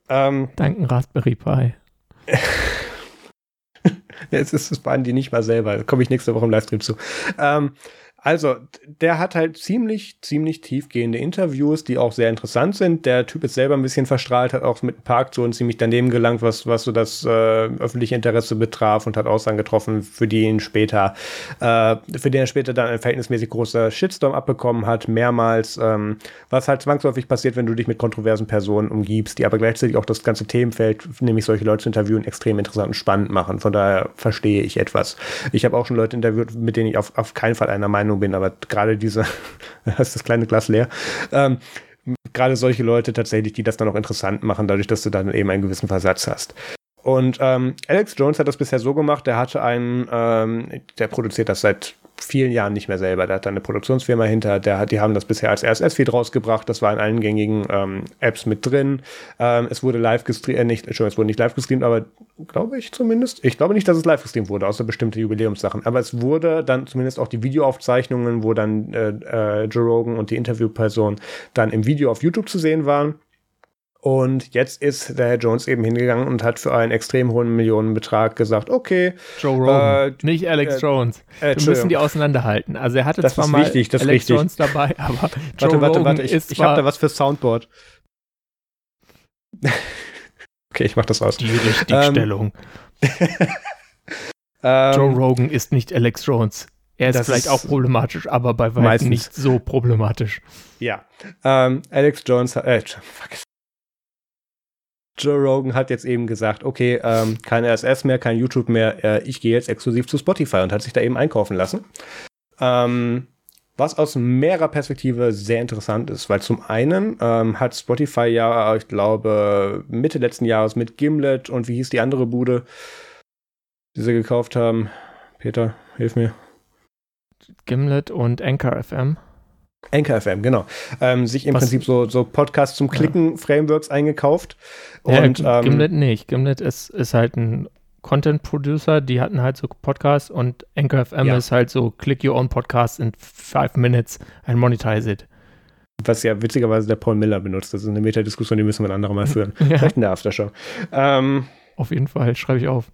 Ähm, Danken Raspberry Pi. [laughs] Jetzt ist es bei die nicht mal selber. Da komme ich nächste Woche im Livestream zu. Ähm, also, der hat halt ziemlich, ziemlich tiefgehende Interviews, die auch sehr interessant sind. Der Typ ist selber ein bisschen verstrahlt, hat auch mit Parkzonen ziemlich daneben gelangt, was, was so das äh, öffentliche Interesse betraf und hat Aussagen getroffen, für die ihn später, äh, für den er später dann ein verhältnismäßig großer Shitstorm abbekommen hat, mehrmals, ähm, was halt zwangsläufig passiert, wenn du dich mit kontroversen Personen umgibst, die aber gleichzeitig auch das ganze Themenfeld, nämlich solche Leute zu interviewen, extrem interessant und spannend machen. Von daher verstehe ich etwas. Ich habe auch schon Leute interviewt, mit denen ich auf, auf keinen Fall einer Meinung Meinung bin, aber gerade diese, [laughs] ist das kleine Glas leer, ähm, gerade solche Leute tatsächlich, die das dann auch interessant machen, dadurch, dass du dann eben einen gewissen Versatz hast. Und ähm, Alex Jones hat das bisher so gemacht, der hatte einen, ähm, der produziert das seit vielen Jahren nicht mehr selber. Der hat da eine Produktionsfirma hinter, der hat, die haben das bisher als RSS-Feed rausgebracht, das war in allen gängigen ähm, Apps mit drin. Ähm, es wurde live gestreamt, äh, nicht, Entschuldigung, es wurde nicht live gestreamt, aber glaube ich zumindest. Ich glaube nicht, dass es live gestreamt wurde, außer bestimmte Jubiläumssachen. Aber es wurde dann zumindest auch die Videoaufzeichnungen, wo dann äh, äh, Joe Rogan und die Interviewperson dann im Video auf YouTube zu sehen waren. Und jetzt ist der Herr Jones eben hingegangen und hat für einen extrem hohen Millionenbetrag gesagt, okay. Joe Rogan, äh, nicht Alex äh, Jones. Äh, Wir müssen die auseinanterhalten. Also er hatte das zwar mal wichtig, Alex richtig. Jones dabei, [laughs] aber Joe warte, warte, warte, ich, ich habe da was für Soundboard. [laughs] okay, ich mach das aus. Die Richtigstellung. [laughs] Ähm, Joe Rogan ist nicht Alex Jones. Er ist vielleicht ist auch problematisch, aber bei weitem nicht so problematisch. Ja. Ähm, Alex Jones, äh, Joe Rogan hat jetzt eben gesagt, okay, ähm, kein RSS mehr, kein YouTube mehr, äh, ich gehe jetzt exklusiv zu Spotify und hat sich da eben einkaufen lassen. Ähm, was aus mehrerer Perspektive sehr interessant ist, weil zum einen ähm, hat Spotify ja, ich glaube, Mitte letzten Jahres mit Gimlet und wie hieß die andere Bude, die sie gekauft haben? Peter, hilf mir. Gimlet und Anchor FM. Anchor FM, genau. Ähm, sich im Was? Prinzip so, so Podcasts zum Klicken, ja. Frameworks eingekauft. Und, ja, ähm, Gimlet nicht. Gimlet ist, ist halt ein Content Producer, die hatten halt so Podcasts und Anchor FM ja. ist halt so Click Your Own Podcast in five minutes and monetize it. Was ja witzigerweise der Paul Miller benutzt. Das ist eine Metadiskussion, die müssen wir ein anderer Mal führen. [laughs] ja. Vielleicht in der Aftershow. Ähm, auf jeden Fall, schreibe ich auf.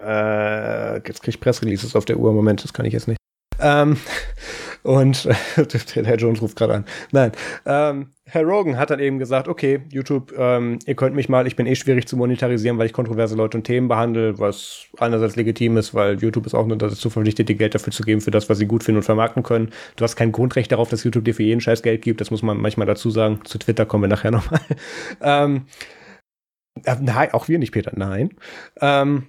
Äh, jetzt kriege ich Pressreleases auf der Uhr. Moment, das kann ich jetzt nicht. Ähm, und [laughs] Herr Jones ruft gerade an. Nein. Ähm, Herr Rogan hat dann eben gesagt, okay, YouTube, ähm, ihr könnt mich mal, ich bin eh schwierig zu monetarisieren, weil ich kontroverse Leute und Themen behandle, was einerseits legitim ist, weil YouTube ist auch nur dazu verpflichtet, dir Geld dafür zu geben, für das, was sie gut finden und vermarkten können. Du hast kein Grundrecht darauf, dass YouTube dir für jeden Scheiß Geld gibt, das muss man manchmal dazu sagen. Zu Twitter kommen wir nachher nochmal. [laughs] ähm, äh, nein, auch wir nicht, Peter, nein. Ähm,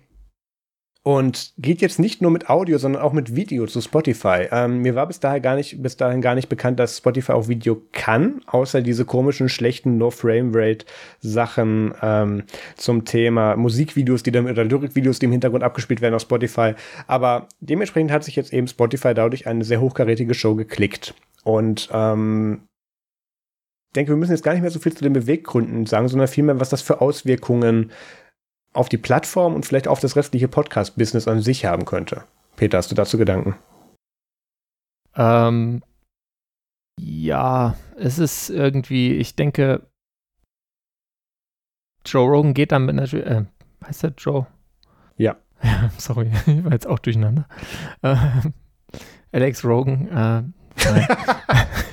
und geht jetzt nicht nur mit Audio, sondern auch mit Video zu Spotify. Ähm, mir war bis dahin gar nicht, bis dahin gar nicht bekannt, dass Spotify auch Video kann, außer diese komischen, schlechten No-Frame-Rate-Sachen ähm, zum Thema Musikvideos, die dann oder Lyrikvideos, die im Hintergrund abgespielt werden auf Spotify. Aber dementsprechend hat sich jetzt eben Spotify dadurch eine sehr hochkarätige Show geklickt. Und ähm, denke, wir müssen jetzt gar nicht mehr so viel zu den Beweggründen sagen, sondern vielmehr, was das für Auswirkungen auf die Plattform und vielleicht auf das restliche Podcast-Business an sich haben könnte. Peter, hast du dazu Gedanken? Ähm, ja, es ist irgendwie, ich denke, Joe Rogan geht damit natürlich, äh, heißt der Joe? Ja. [laughs] Sorry, [laughs] ich war jetzt auch durcheinander. Äh, Alex Rogan, äh. [laughs]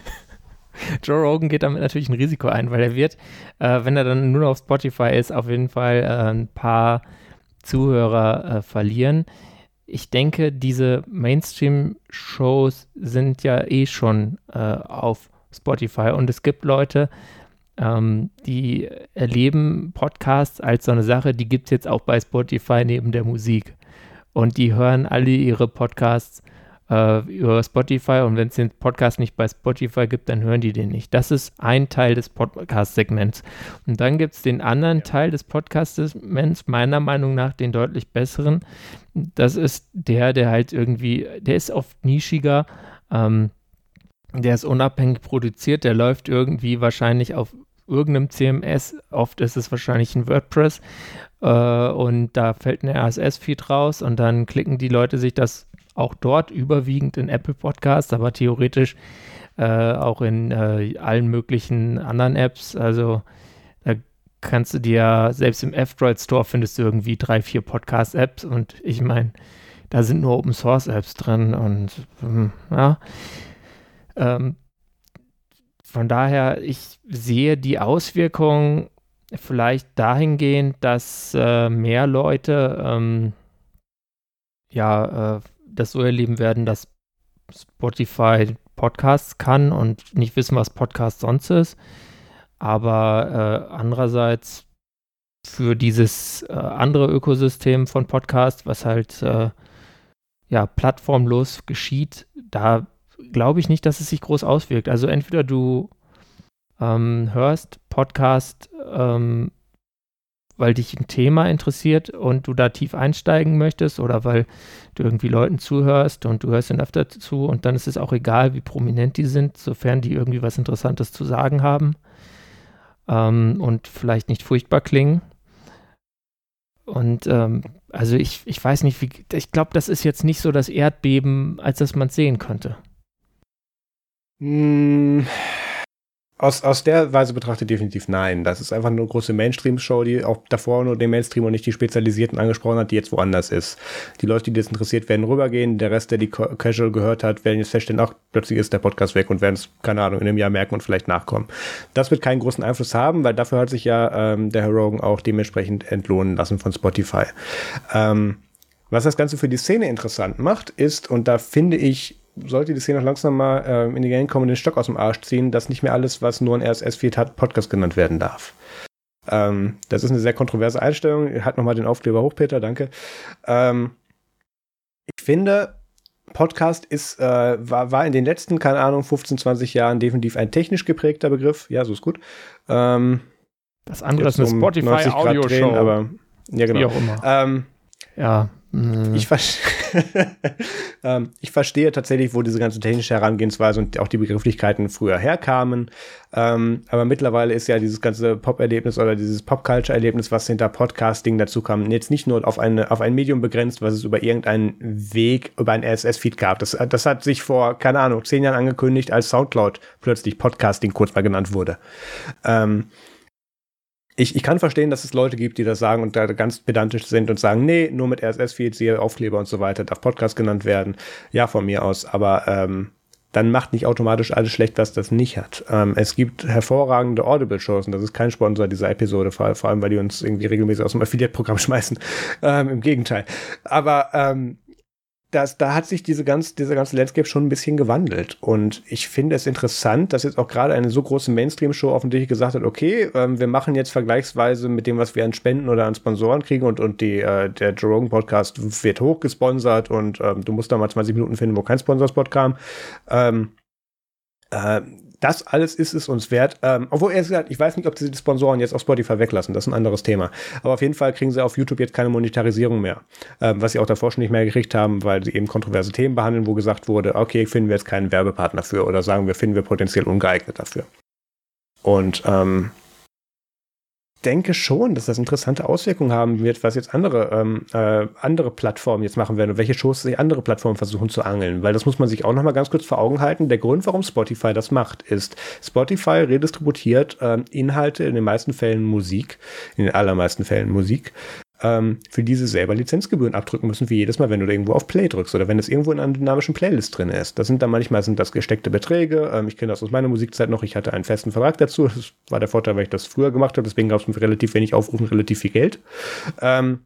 Joe Rogan geht damit natürlich ein Risiko ein, weil er wird, äh, wenn er dann nur noch auf Spotify ist, auf jeden Fall äh, ein paar Zuhörer äh, verlieren. Ich denke, diese Mainstream-Shows sind ja eh schon äh, auf Spotify und es gibt Leute, ähm, die erleben Podcasts als so eine Sache, die gibt es jetzt auch bei Spotify neben der Musik. Und die hören alle ihre Podcasts äh, über Spotify und wenn es den Podcast nicht bei Spotify gibt, dann hören die den nicht. Das ist ein Teil des Podcast-Segments. Und dann gibt es den anderen. Teil des Podcast-Segments, meiner Meinung nach den deutlich besseren. Das ist der, der halt irgendwie, der ist oft nischiger, ähm, der ist unabhängig produziert, der läuft irgendwie wahrscheinlich auf irgendeinem CMS, oft ist es wahrscheinlich ein WordPress äh, und da fällt ein RSS-Feed raus und dann klicken die Leute sich das auch dort überwiegend in Apple Podcasts, aber theoretisch äh, auch in äh, allen möglichen anderen Apps. Also da kannst du dir, selbst im F-Droid Store findest du irgendwie drei, vier Podcast-Apps und ich meine, da sind nur Open Source Apps drin und ähm, ja. Ähm, von daher, ich sehe die Auswirkungen vielleicht dahingehend, dass äh, mehr Leute ähm, ja äh, das so erleben werden, dass Spotify Podcasts kann und nicht wissen, was Podcast sonst ist. Aber äh, andererseits für dieses äh, andere Ökosystem von Podcast, was halt äh, ja plattformlos geschieht, da glaube ich nicht, dass es sich groß auswirkt. Also entweder du ähm, hörst Podcast, ähm, weil dich ein Thema interessiert und du da tief einsteigen möchtest oder weil du irgendwie Leuten zuhörst und du hörst ihnen öfter zu und dann ist es auch egal, wie prominent die sind, sofern die irgendwie was Interessantes zu sagen haben ähm, und vielleicht nicht furchtbar klingen. Und ähm, also ich, ich weiß nicht, wie, ich glaube, das ist jetzt nicht so das Erdbeben, als dass man es sehen könnte. Hm, aus, aus der Weise betrachtet definitiv nein. Das ist einfach nur eine große Mainstream-Show, die auch davor nur den Mainstream und nicht die Spezialisierten angesprochen hat, die jetzt woanders ist. Die Leute, die das interessiert, werden rübergehen. Der Rest, der die Casual gehört hat, werden jetzt feststellen, ach, plötzlich ist der Podcast weg und werden es, keine Ahnung, in einem Jahr merken und vielleicht nachkommen. Das wird keinen großen Einfluss haben, weil dafür hat sich ja ähm, der Herr Rogan auch dementsprechend entlohnen lassen von Spotify. Ähm, was das Ganze für die Szene interessant macht, ist, und da finde ich, sollte die Szene noch langsam mal äh, in die Gang kommen und den Stock aus dem Arsch ziehen, dass nicht mehr alles, was nur ein RSS-Feed hat, Podcast genannt werden darf. Ähm, das ist eine sehr kontroverse Einstellung. Hat nochmal den Aufkleber hoch, Peter, danke. Ähm, ich finde, Podcast ist, äh, war, war in den letzten, keine Ahnung, 15, 20 Jahren definitiv ein technisch geprägter Begriff. Ja, so ist gut. Ähm, das andere ist eine um Spotify Audio Show. Aber, ja, genau. Wie auch immer. Ähm, ja. Mhm. Ich, ver [laughs] ähm, ich, verstehe tatsächlich, wo diese ganze technische Herangehensweise und auch die Begrifflichkeiten früher herkamen. Ähm, aber mittlerweile ist ja dieses ganze Pop-Erlebnis oder dieses Pop-Culture-Erlebnis, was hinter Podcasting dazu kam, jetzt nicht nur auf, eine, auf ein Medium begrenzt, was es über irgendeinen Weg, über ein RSS-Feed gab. Das, das hat sich vor, keine Ahnung, zehn Jahren angekündigt, als Soundcloud plötzlich Podcasting kurz mal genannt wurde. Ähm, ich, ich kann verstehen, dass es Leute gibt, die das sagen und da ganz pedantisch sind und sagen, nee, nur mit RSS-Feeds, hier Aufkleber und so weiter, darf Podcast genannt werden. Ja, von mir aus, aber ähm, dann macht nicht automatisch alles schlecht, was das nicht hat. Ähm, es gibt hervorragende Audible-Shows und das ist kein Sponsor dieser Episode, vor, vor allem, weil die uns irgendwie regelmäßig aus dem Affiliate-Programm [laughs] schmeißen. Ähm, Im Gegenteil. Aber ähm, das, da hat sich diese ganz, dieser ganze Landscape schon ein bisschen gewandelt. Und ich finde es interessant, dass jetzt auch gerade eine so große Mainstream-Show offensichtlich gesagt hat, okay, ähm, wir machen jetzt vergleichsweise mit dem, was wir an Spenden oder an Sponsoren kriegen und, und die, äh, der Joe Rogan Podcast wird hochgesponsert und ähm, du musst da mal 20 Minuten finden, wo kein Sponsorspot kam. Ähm, äh, das alles ist es uns wert. Ähm, obwohl er gesagt, ich weiß nicht, ob sie die Sponsoren jetzt auf Spotify weglassen. Das ist ein anderes Thema. Aber auf jeden Fall kriegen sie auf YouTube jetzt keine Monetarisierung mehr. Ähm, was sie auch davor schon nicht mehr gekriegt haben, weil sie eben kontroverse Themen behandeln, wo gesagt wurde, okay, finden wir jetzt keinen Werbepartner für oder sagen wir, finden wir potenziell ungeeignet dafür. Und ähm, denke schon, dass das interessante Auswirkungen haben wird, was jetzt andere, ähm, äh, andere Plattformen jetzt machen werden und welche Shows sich andere Plattformen versuchen zu angeln. Weil das muss man sich auch nochmal ganz kurz vor Augen halten. Der Grund, warum Spotify das macht, ist, Spotify redistributiert ähm, Inhalte, in den meisten Fällen Musik, in den allermeisten Fällen Musik, ähm, für diese selber Lizenzgebühren abdrücken müssen, wie jedes Mal, wenn du da irgendwo auf Play drückst oder wenn es irgendwo in einer dynamischen Playlist drin ist. Das sind dann manchmal sind das gesteckte Beträge. Ähm, ich kenne das aus meiner Musikzeit noch. Ich hatte einen festen Vertrag dazu. Das war der Vorteil, weil ich das früher gemacht habe. Deswegen gab es relativ wenig Aufrufen, relativ viel Geld. Ähm,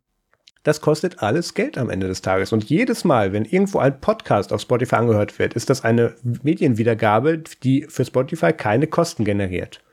das kostet alles Geld am Ende des Tages. Und jedes Mal, wenn irgendwo ein Podcast auf Spotify angehört wird, ist das eine Medienwiedergabe, die für Spotify keine Kosten generiert.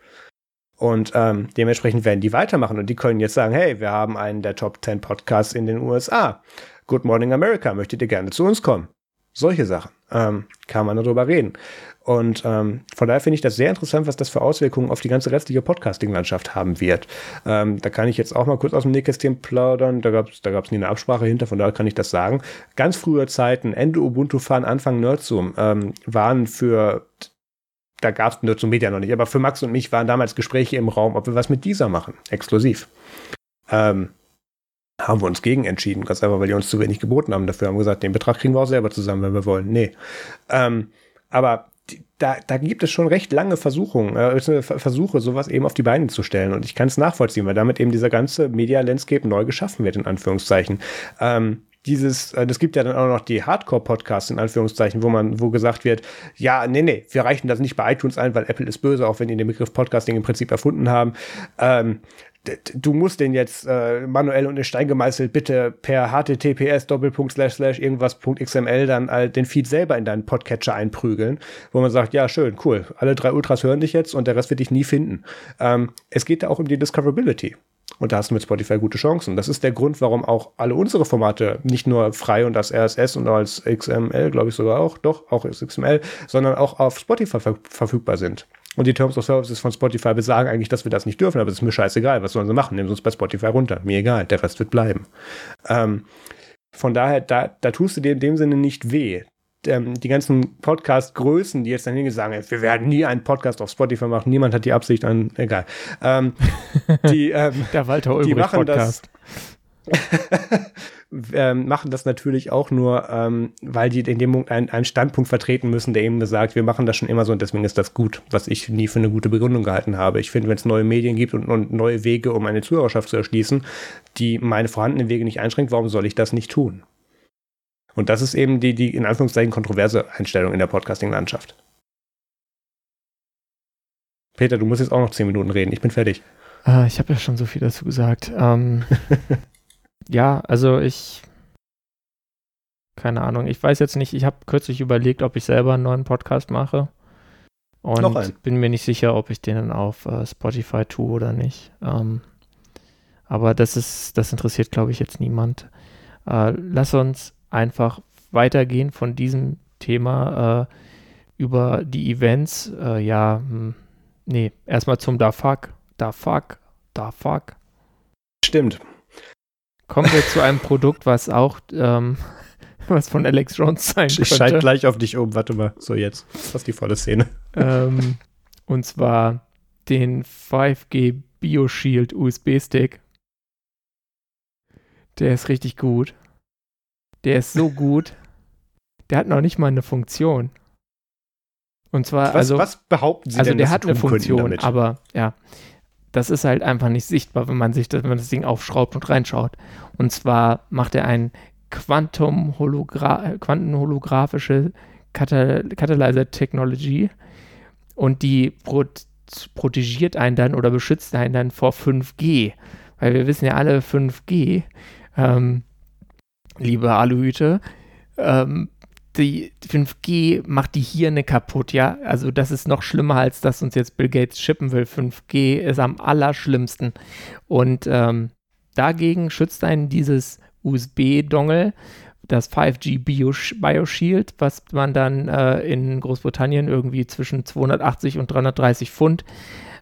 Und ähm, dementsprechend werden die weitermachen und die können jetzt sagen, hey, wir haben einen der Top 10 Podcasts in den USA. Good Morning America, möchtet ihr gerne zu uns kommen? Solche Sachen ähm, kann man darüber reden. Und ähm, von daher finde ich das sehr interessant, was das für Auswirkungen auf die ganze restliche Podcasting-Landschaft haben wird. Ähm, da kann ich jetzt auch mal kurz aus dem Nähkästchen plaudern. Da gab es da gab's nie eine Absprache hinter, von daher kann ich das sagen. Ganz frühe Zeiten, Ende Ubuntu Fun, Anfang Nerdzoom, ähm, waren für da gab es Nerds und Media noch nicht, aber für Max und mich waren damals Gespräche im Raum, ob wir was mit dieser machen, exklusiv. Ähm, haben wir uns gegen entschieden, ganz einfach, weil die uns zu wenig geboten haben. Dafür haben wir gesagt, den Betrag kriegen wir auch selber zusammen, wenn wir wollen. Nee. Ähm, aber da, da gibt es schon recht lange Versuchungen, äh, Versuche, sowas eben auf die Beine zu stellen. Und ich kann es nachvollziehen, weil damit eben dieser ganze Media-Landscape neu geschaffen wird, in Anführungszeichen. Ähm, dieses, äh, das gibt ja dann auch noch die Hardcore-Podcasts in Anführungszeichen, wo man, wo gesagt wird, ja, nee, nee, wir reichen das nicht bei iTunes ein, weil Apple ist böse, auch wenn die den Begriff Podcasting im Prinzip erfunden haben. Ähm, du musst den jetzt äh, manuell und in Stein gemeißelt bitte per https Doppelpunkt slash slash irgendwas.xml dann äh, den Feed selber in deinen Podcatcher einprügeln, wo man sagt, ja schön, cool, alle drei Ultras hören dich jetzt und der Rest wird dich nie finden. Ähm, es geht da auch um die Discoverability. Und da hast du mit Spotify gute Chancen. Das ist der Grund, warum auch alle unsere Formate nicht nur frei und als RSS und als XML, glaube ich sogar auch, doch, auch als XML, sondern auch auf Spotify ver verfügbar sind. Und die Terms of Services von Spotify besagen eigentlich, dass wir das nicht dürfen, aber es ist mir scheißegal. Was sollen sie machen? Nehmen sie uns bei Spotify runter. Mir egal, der Rest wird bleiben. Ähm, von daher, da, da tust du dir in dem Sinne nicht weh. Ähm, die ganzen Podcast-Größen, die jetzt dann hingesagt haben, wir werden nie einen Podcast auf Spotify machen, niemand hat die Absicht an, egal. Ähm, [laughs] die, ähm, Der Walter Ulbricht die machen Podcast. das, [laughs] ähm, machen das natürlich auch nur, ähm, weil die in dem Punkt einen, einen Standpunkt vertreten müssen, der eben besagt, wir machen das schon immer so und deswegen ist das gut, was ich nie für eine gute Begründung gehalten habe. Ich finde, wenn es neue Medien gibt und, und neue Wege, um eine Zuhörerschaft zu erschließen, die meine vorhandenen Wege nicht einschränkt, warum soll ich das nicht tun? Und das ist eben die, die in Anführungszeichen kontroverse Einstellung in der Podcasting-Landschaft. Peter, du musst jetzt auch noch zehn Minuten reden. Ich bin fertig. Äh, ich habe ja schon so viel dazu gesagt. Ähm, [laughs] ja, also ich. Keine Ahnung. Ich weiß jetzt nicht. Ich habe kürzlich überlegt, ob ich selber einen neuen Podcast mache. Und bin mir nicht sicher, ob ich den dann auf äh, Spotify tue oder nicht. Ähm, aber das ist, das interessiert, glaube ich, jetzt niemand. Äh, lass uns einfach weitergehen von diesem Thema äh, über die Events. Äh, ja, hm, nee, erstmal zum Da Fuck. Da Fuck. Da Fuck. Stimmt. Kommen wir zu einem Produkt, was auch ähm, was von Alex Jones sein Ich schalte könnte. gleich auf dich um. Warte mal. So, jetzt. Das ist die volle Szene. Ähm, und zwar den 5G BioShield USB-Stick. Der ist richtig gut. Der ist so gut. Der hat noch nicht mal eine Funktion. Und zwar, Was, also, was behaupten Sie also denn, der dass hat eine Funktion, damit? aber ja, das ist halt einfach nicht sichtbar, wenn man sich das, wenn man das Ding aufschraubt und reinschaut. Und zwar macht er ein quantenholographische Catalyzer Technology und die pro protegiert einen dann oder beschützt einen dann vor 5G. Weil wir wissen ja alle 5G, ähm, liebe Aluhüte, ähm, die 5G macht die Hirne kaputt, ja. Also das ist noch schlimmer, als dass uns jetzt Bill Gates chippen will. 5G ist am allerschlimmsten. Und ähm, dagegen schützt einen dieses USB-Dongle, das 5G Bio BioShield, was man dann äh, in Großbritannien irgendwie zwischen 280 und 330 Pfund,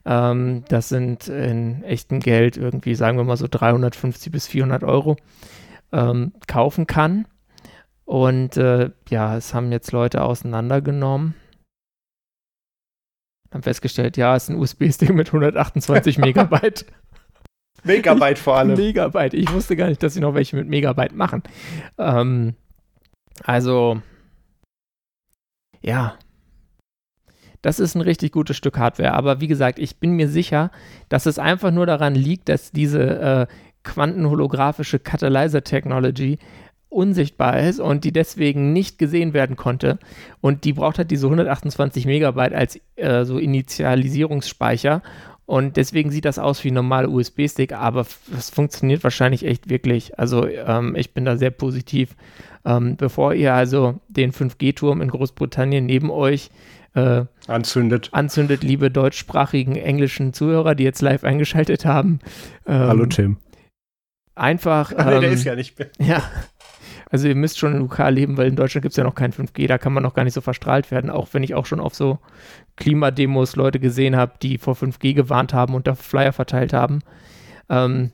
ähm, das sind in echtem Geld irgendwie, sagen wir mal so 350 bis 400 Euro, ähm, kaufen kann. Und äh, ja, es haben jetzt Leute auseinandergenommen. Haben festgestellt, ja, es ist ein USB-Stick mit 128 [laughs] Megabyte. Megabyte vor allem. Megabyte. Ich wusste gar nicht, dass sie noch welche mit Megabyte machen. Ähm, also, ja. Das ist ein richtig gutes Stück Hardware. Aber wie gesagt, ich bin mir sicher, dass es einfach nur daran liegt, dass diese äh, quantenholographische Catalyzer Technology unsichtbar ist und die deswegen nicht gesehen werden konnte. Und die braucht halt diese 128 Megabyte als äh, so Initialisierungsspeicher. Und deswegen sieht das aus wie ein normaler USB-Stick, aber es funktioniert wahrscheinlich echt wirklich. Also ähm, ich bin da sehr positiv. Ähm, bevor ihr also den 5G-Turm in Großbritannien neben euch äh, Anzündet. anzündet, liebe deutschsprachigen englischen Zuhörer, die jetzt live eingeschaltet haben. Ähm, Hallo Tim. Einfach. Ach, [laughs] nee, der ähm, ist ja nicht mehr. [laughs] ja. Also ihr müsst schon lokal leben, weil in Deutschland gibt es ja noch kein 5G, da kann man noch gar nicht so verstrahlt werden, auch wenn ich auch schon auf so Klimademos Leute gesehen habe, die vor 5G gewarnt haben und da Flyer verteilt haben. Ähm,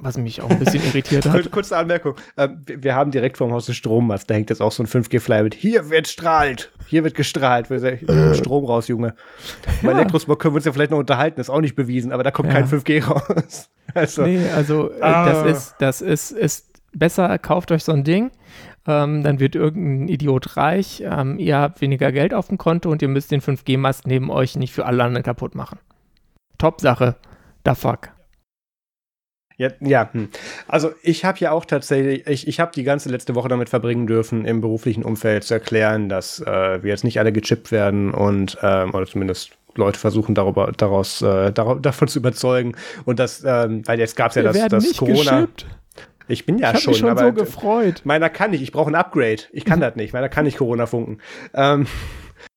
was mich auch ein bisschen [laughs] irritiert hat. Kur- Kurze Anmerkung. Ähm, wir haben direkt vorm Haus einen Strommast. Da hängt jetzt auch so ein 5G-Flyer mit. Hier wird strahlt. Hier wird gestrahlt. Wir sagen, Strom raus, Junge. [laughs] Bei Ja. Elektrosmog können wir uns ja vielleicht noch unterhalten. Ist auch nicht bewiesen, aber da kommt Ja. kein 5G raus. [laughs] Also, Nee, also äh, Ah. das ist, das ist, ist besser, kauft euch so ein Ding, ähm, dann wird irgendein Idiot reich, ähm, ihr habt weniger Geld auf dem Konto und ihr müsst den 5G-Mast neben euch nicht für alle anderen kaputt machen. Top-Sache. Da fuck. Ja, ja. Hm. Also ich habe ja auch tatsächlich, ich, ich habe die ganze letzte Woche damit verbringen dürfen, im beruflichen Umfeld zu erklären, dass äh, wir jetzt nicht alle gechippt werden und ähm, oder zumindest Leute versuchen darüber, daraus, äh, davon zu überzeugen. Und das, ähm, weil jetzt gab es ja das, das Corona. geschippt. Ich bin ja ich schon, mich schon aber so gefreut. meiner kann nicht. Ich brauche ein Upgrade. Ich kann [laughs] das nicht. Meiner kann nicht Corona funken. Ähm,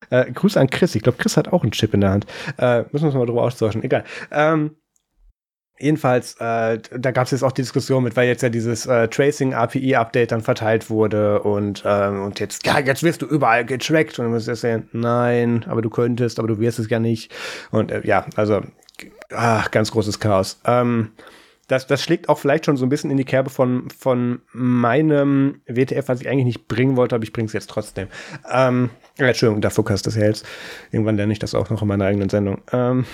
äh, Grüße an Chris. Ich glaube, Chris hat auch einen Chip in der Hand. Äh, müssen wir uns mal drüber austauschen. Egal. Ähm, Jedenfalls, äh, da gab es jetzt auch die Diskussion mit, weil jetzt ja dieses äh, Tracing API Update dann verteilt wurde und ähm, und jetzt ja jetzt wirst du überall getrackt und du musst jetzt sagen, nein, aber du könntest, aber du wirst es ja nicht und äh, ja, also ach, ganz großes Chaos. Ähm, das, das schlägt auch vielleicht schon so ein bisschen in die Kerbe von, von meinem WTF, was ich eigentlich nicht bringen wollte, aber ich bringe es jetzt trotzdem. Ähm, Entschuldigung, da Fukas das hältst. Irgendwann lerne ich das auch noch in meiner eigenen Sendung. Ähm,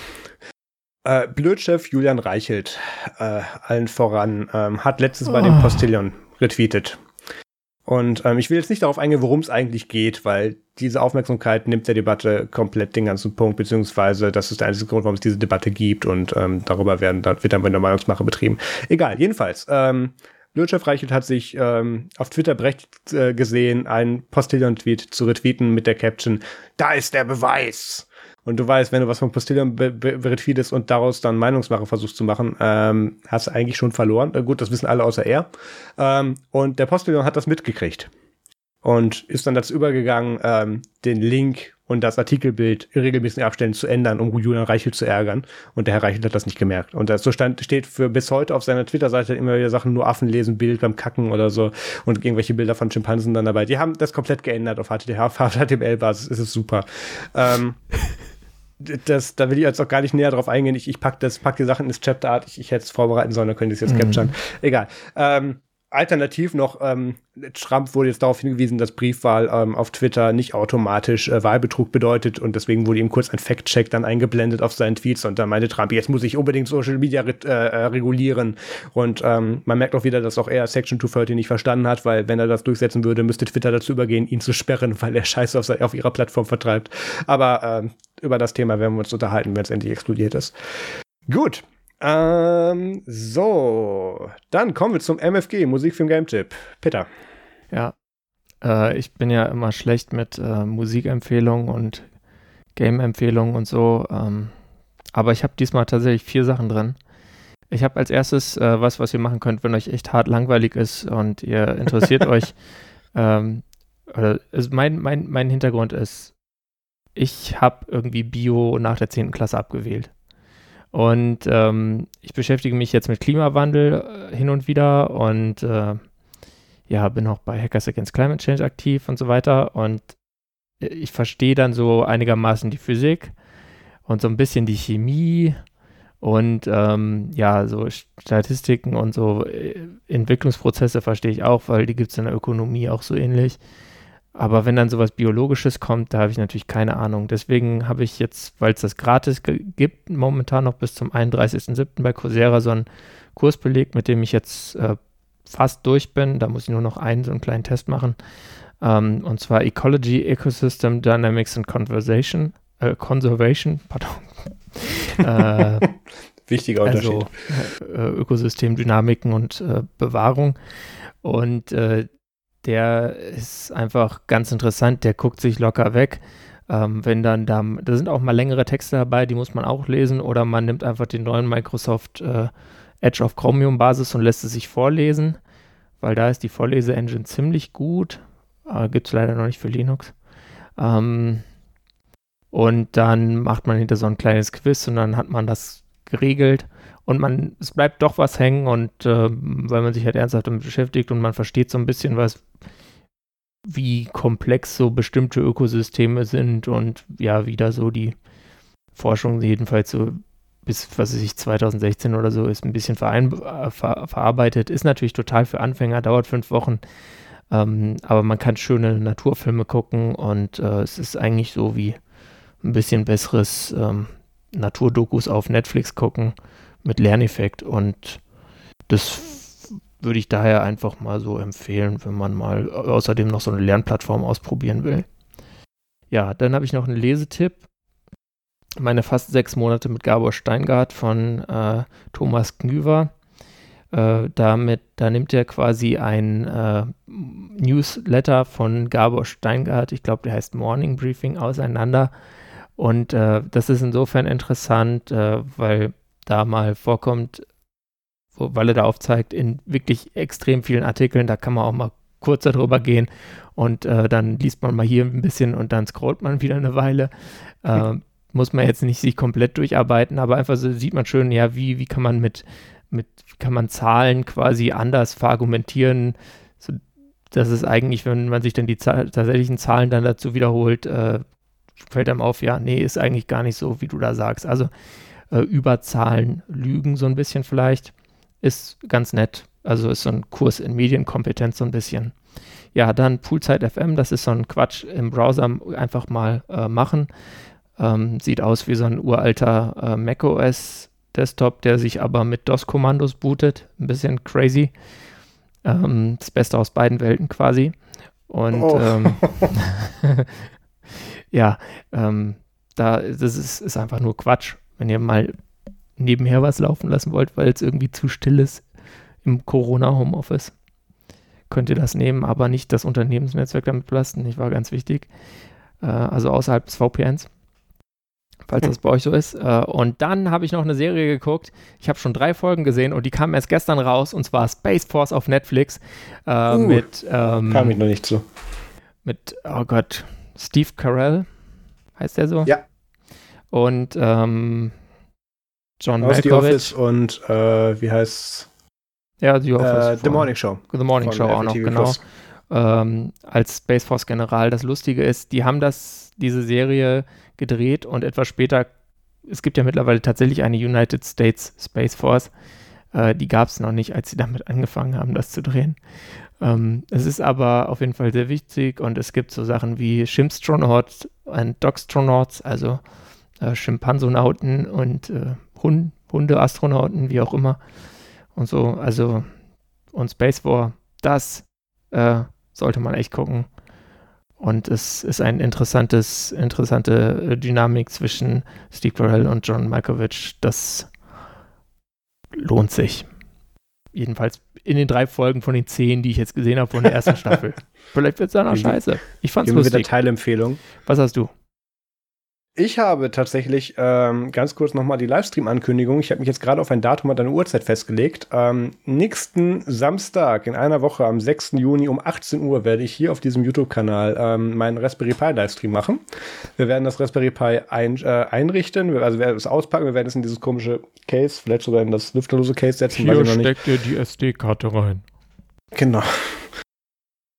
äh, Blödchef Julian Reichelt, äh, allen voran, ähm, hat letztes oh. bei dem Postillon retweetet. Und ähm, ich will jetzt nicht darauf eingehen, worum es eigentlich geht, weil diese Aufmerksamkeit nimmt der Debatte komplett den ganzen Punkt, beziehungsweise das ist der einzige Grund, warum es diese Debatte gibt und ähm, darüber werden, da wird dann bei der Meinungsmache betrieben. Egal, jedenfalls. Ähm, Lötschef Reichelt hat sich ähm, auf Twitter berechtigt äh, gesehen, einen Postillon-Tweet zu retweeten mit der Caption, da ist der Beweis. Und du weißt, wenn du was von Postillon retweetest und daraus dann Meinungsmache versuchst zu machen, ähm, hast du eigentlich schon verloren. Äh, gut, das wissen alle außer er. Ähm, und der Postillon hat das mitgekriegt und ist dann dazu übergegangen, ähm, den Link und das Artikelbild in regelmäßigen Abständen zu ändern, um Julian Reichelt zu ärgern. Und der Herr Reichelt hat das nicht gemerkt. Und so stand, steht für bis heute auf seiner Twitter-Seite immer wieder Sachen, nur Affen lesen Bild beim Kacken oder so und irgendwelche Bilder von Schimpansen dann dabei. Die haben das komplett geändert auf HTML-Basis. Ist es super. Ähm, [laughs] das, da will ich jetzt auch gar nicht näher drauf eingehen. Ich, ich pack das, pack die Sachen ins Chapter-Art. Ich, ich hätte es vorbereiten sollen, dann könnte ich es jetzt mhm. capturen. Egal. Ähm, alternativ noch, ähm, Trump wurde jetzt darauf hingewiesen, dass Briefwahl ähm, auf Twitter nicht automatisch äh, Wahlbetrug bedeutet und deswegen wurde ihm kurz ein Fact-Check dann eingeblendet auf seinen Tweets und dann meinte Trump, jetzt muss ich unbedingt Social Media äh, äh, regulieren und ähm, man merkt auch wieder, dass auch er Section 230 nicht verstanden hat, weil wenn er das durchsetzen würde, müsste Twitter dazu übergehen, ihn zu sperren, weil er Scheiße auf, auf ihrer Plattform vertreibt. Aber ähm, über das Thema werden wir uns unterhalten, wenn es endlich explodiert ist. Gut, ähm, so, dann kommen wir zum MFG, Musikfilm Game Tipp. Peter. Ja, äh, ich bin ja immer schlecht mit äh, Musikempfehlungen und Game-Empfehlungen und so. Ähm, aber ich habe diesmal tatsächlich vier Sachen drin. Ich habe als erstes äh, was, was ihr machen könnt, wenn euch echt hart langweilig ist und ihr interessiert [laughs] euch. Ähm, oder also mein, mein, mein Hintergrund ist, ich habe irgendwie Bio nach der 10. Klasse abgewählt. Und ähm, ich beschäftige mich jetzt mit Klimawandel äh, hin und wieder und äh, ja, bin auch bei Hackers Against Climate Change aktiv und so weiter. Und äh, ich verstehe dann so einigermaßen die Physik und so ein bisschen die Chemie und ähm, ja, so Statistiken und so äh, Entwicklungsprozesse verstehe ich auch, weil die gibt es in der Ökonomie auch so ähnlich. Aber wenn dann sowas Biologisches kommt, da habe ich natürlich keine Ahnung. Deswegen habe ich jetzt, weil es das gratis gibt, momentan noch bis zum 31.07. bei Coursera so einen Kurs belegt, mit dem ich jetzt äh, fast durch bin. Da muss ich nur noch einen so einen kleinen Test machen. Ähm, und zwar Ecology, Ecosystem, Dynamics and Conversation, äh, Conservation, [laughs] pardon. äh, Wichtiger also, Unterschied. Also, Ökosystemdynamiken und äh, Bewahrung. Und äh, der ist einfach ganz interessant, der guckt sich locker weg. Ähm, wenn dann da, da sind auch mal längere Texte dabei, die muss man auch lesen, oder man nimmt einfach den neuen Microsoft äh, Edge auf Chromium Basis und lässt es sich vorlesen, weil da ist die Vorlese-Engine ziemlich gut. Äh, Gibt es leider noch nicht für Linux. Ähm, und dann macht man hinter so ein kleines Quiz und dann hat man das geregelt und man, es bleibt doch was hängen und äh, weil man sich halt ernsthaft damit beschäftigt und man versteht so ein bisschen was, wie komplex so bestimmte Ökosysteme sind und ja, wie da so die Forschung jedenfalls so bis, was weiß ich, 2016 oder so ist ein bisschen äh, ver, verarbeitet. Ist natürlich total für Anfänger, dauert fünf Wochen. Ähm, aber man kann schöne Naturfilme gucken und äh, es ist eigentlich so wie ein bisschen besseres ähm, Naturdokus auf Netflix gucken mit Lerneffekt und das würde ich daher einfach mal so empfehlen, wenn man mal außerdem noch so eine Lernplattform ausprobieren will. Ja, dann habe ich noch einen Lesetipp. Meine fast sechs Monate mit Gabor Steingart von äh, Thomas Knüver. Äh, damit, da nimmt er quasi ein äh, Newsletter von Gabor Steingart, ich glaube, der heißt Morning Briefing, auseinander. Und äh, das ist insofern interessant, äh, weil da mal vorkommt, wo, weil er da aufzeigt, in wirklich extrem vielen Artikeln, da kann man auch mal kurz darüber gehen und äh, dann liest man mal hier ein bisschen und dann scrollt man wieder eine Weile. [laughs] Äh, muss man jetzt nicht sich komplett durcharbeiten, aber einfach so sieht man schön, ja, wie, wie kann man mit, mit, kann man Zahlen quasi anders verargumentieren, so, dass es eigentlich, wenn man sich dann die Zahl, tatsächlichen Zahlen dann dazu wiederholt, äh, fällt einem auf, ja, nee, ist eigentlich gar nicht so, wie du da sagst. Also äh, über Zahlen lügen so ein bisschen vielleicht, ist ganz nett. Also ist so ein Kurs in Medienkompetenz so ein bisschen. Ja, dann Poolzeit FM, das ist so ein Quatsch im Browser einfach mal äh, machen. Ähm, sieht aus wie so ein uralter äh, macOS Desktop, der sich aber mit DOS-Kommandos bootet. Ein bisschen crazy. Ähm, das Beste aus beiden Welten quasi. Und oh. ähm, [laughs] [laughs] ja, ähm, da, das ist, ist einfach nur Quatsch. Wenn ihr mal nebenher was laufen lassen wollt, weil es irgendwie zu still ist im Corona-Homeoffice, könnt ihr das nehmen, aber nicht das Unternehmensnetzwerk damit belasten. Ich war ganz wichtig. Äh, also außerhalb des VPNs falls [laughs] das bei euch so ist. Äh, und dann habe ich noch eine Serie geguckt. Ich habe schon drei Folgen gesehen und die kamen erst gestern raus und zwar Space Force auf Netflix. Äh, uh, mit. Ähm, kam ich noch nicht zu. Mit, oh Gott, Steve Carell. Heißt der so? Ja. Und ähm, John Aus The Office und äh, wie heißt Ja, The Office. Äh, The Morning Show. The Morning Show auch noch, genau. Ähm, als Space Force General. Das Lustige ist, die haben das, diese Serie gedreht und etwas später, es gibt ja mittlerweile tatsächlich eine United States Space Force. Äh, die gab es noch nicht, als sie damit angefangen haben, das zu drehen. Ähm, es ist aber auf jeden Fall sehr wichtig und es gibt so Sachen wie Schimpstronauts und Dogstronauts, also äh, Schimpansonauten und äh, Hund Hundeastronauten, wie auch immer. Und so, also und Space War, das äh, sollte man echt gucken. Und es ist ein interessantes, interessante äh, Dynamik zwischen Steve Carell und John Malkovich. Das lohnt sich. Jedenfalls in den drei Folgen von den zehn, die ich jetzt gesehen habe von der ersten [laughs] Staffel. Vielleicht wird es dann auch scheiße. Ich fand's Geben lustig. wieder Teilempfehlung. Was hast du? Ich habe tatsächlich ähm, ganz kurz nochmal die Livestream-Ankündigung. Ich habe mich jetzt gerade auf ein Datum und eine Uhrzeit festgelegt. Ähm, nächsten Samstag in einer Woche am 6. Juni um 18 Uhr werde ich hier auf diesem YouTube-Kanal ähm, meinen Raspberry Pi Livestream machen. Wir werden das Raspberry Pi ein, äh, einrichten, wir, also wir werden es auspacken, wir werden es in dieses komische Case, vielleicht sogar in das lüfterlose Case setzen. Hier steckt ihr die SD-Karte rein. Genau.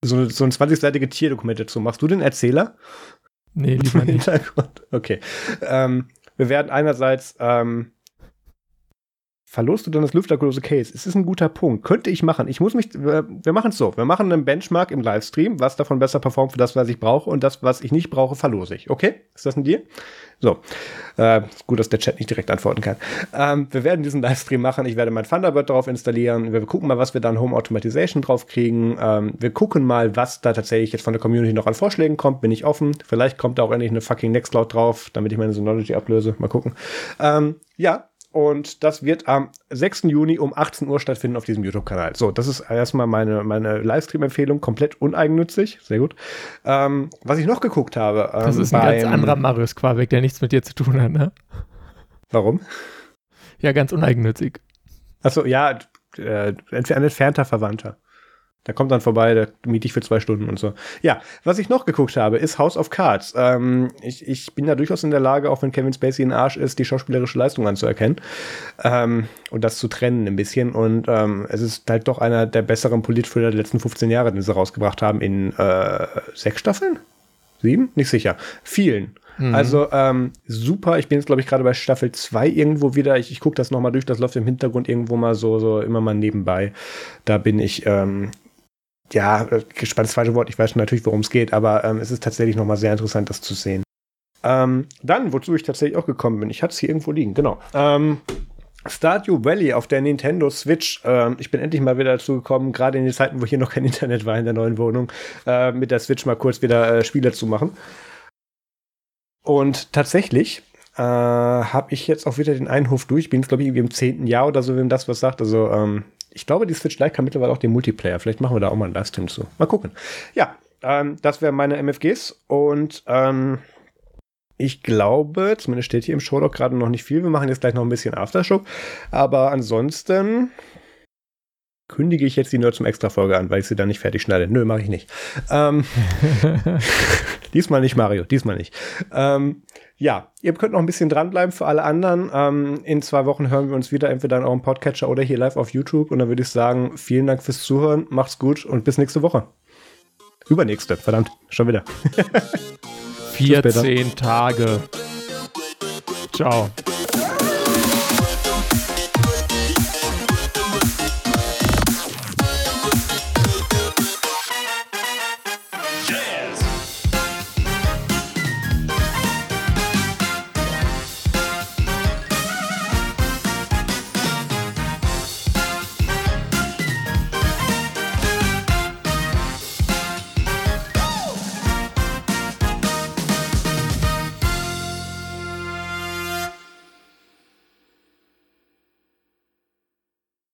So, so ein 20-seitige Tierdokument dazu. Machst du den Erzähler? Nee, lieber [laughs] nicht. Hintergrund. Okay. Ähm, wir werden einerseits ähm, Verlust du dann das lüfterlose Case? Es ist ein guter Punkt. Könnte ich machen. Ich muss mich, wir, wir machen es so. Wir machen einen Benchmark im Livestream, was davon besser performt für das, was ich brauche und das, was ich nicht brauche, verlose ich. Okay? Ist das ein Deal? So. Äh, gut, dass der Chat nicht direkt antworten kann. Ähm, wir werden diesen Livestream machen. Ich werde mein Thunderbird darauf installieren. Wir gucken mal, was wir dann Home Automatization drauf kriegen. Ähm, wir gucken mal, was da tatsächlich jetzt von der Community noch an Vorschlägen kommt. Bin ich offen. Vielleicht kommt da auch endlich eine fucking Nextcloud drauf, damit ich meine Synology ablöse. Mal gucken. Ähm, ja, und das wird am 6. Juni um 18 Uhr stattfinden auf diesem YouTube-Kanal. So, das ist erstmal meine, meine Livestream-Empfehlung, komplett uneigennützig. Sehr gut. Ähm, was ich noch geguckt habe. Ähm, das ist ein ganz anderer Marius Quabeck, der nichts mit dir zu tun hat, ne? Warum? Ja, ganz uneigennützig. Achso, ja, äh, ein entfernter Verwandter. Da kommt dann vorbei, da miete ich für zwei Stunden und so. Ja, was ich noch geguckt habe, ist House of Cards. Ähm, ich, ich bin da durchaus in der Lage, auch wenn Kevin Spacey ein Arsch ist, die schauspielerische Leistung anzuerkennen ähm, und das zu trennen ein bisschen. Und ähm, es ist halt doch einer der besseren Politthriller der letzten 15 Jahre, den sie rausgebracht haben in äh, sechs Staffeln? Sieben? Nicht sicher. Vielen. Mhm. Also ähm, super. Ich bin jetzt, glaube ich, gerade bei Staffel 2 irgendwo wieder. Ich, ich gucke das nochmal durch. Das läuft im Hintergrund irgendwo mal so, so immer mal nebenbei. Da bin ich ähm, ja, gespannt ist das falsche Wort, ich weiß natürlich, worum es geht, aber ähm, es ist tatsächlich nochmal sehr interessant, das zu sehen. Ähm, dann, wozu ich tatsächlich auch gekommen bin, ich hatte es hier irgendwo liegen, genau. Ähm, Stardew Valley auf der Nintendo Switch. Ähm, ich bin endlich mal wieder dazu gekommen, gerade in den Zeiten, wo hier noch kein Internet war in der neuen Wohnung, äh, mit der Switch mal kurz wieder äh, Spiele zu machen. Und tatsächlich äh, habe ich jetzt auch wieder den Einhof durch. Ich bin jetzt, glaube ich, irgendwie im zehnten Jahr oder so, wenn das was sagt. Also ähm, ich glaube, die Switch Lite kann mittlerweile auch den Multiplayer. Vielleicht machen wir da auch mal einen Livestream zu. Mal gucken. Ja, ähm, das wären meine MFGs und ähm, ich glaube, zumindest steht hier im Showlog gerade noch nicht viel. Wir machen jetzt gleich noch ein bisschen Aftershow. Aber ansonsten kündige ich jetzt die Nerd zum Extra-Folge an, weil ich sie dann nicht fertig schneide. Nö, mache ich nicht. Ähm, [laughs] [laughs] diesmal nicht, Mario, diesmal nicht. Ähm, ja, ihr könnt noch ein bisschen dranbleiben für alle anderen. Ähm, in zwei Wochen hören wir uns wieder, entweder in eurem Podcatcher oder hier live auf YouTube. Und dann würde ich sagen, vielen Dank fürs Zuhören, macht's gut und bis nächste Woche. Übernächste, verdammt, schon wieder. [laughs] 14 Tage. Ciao.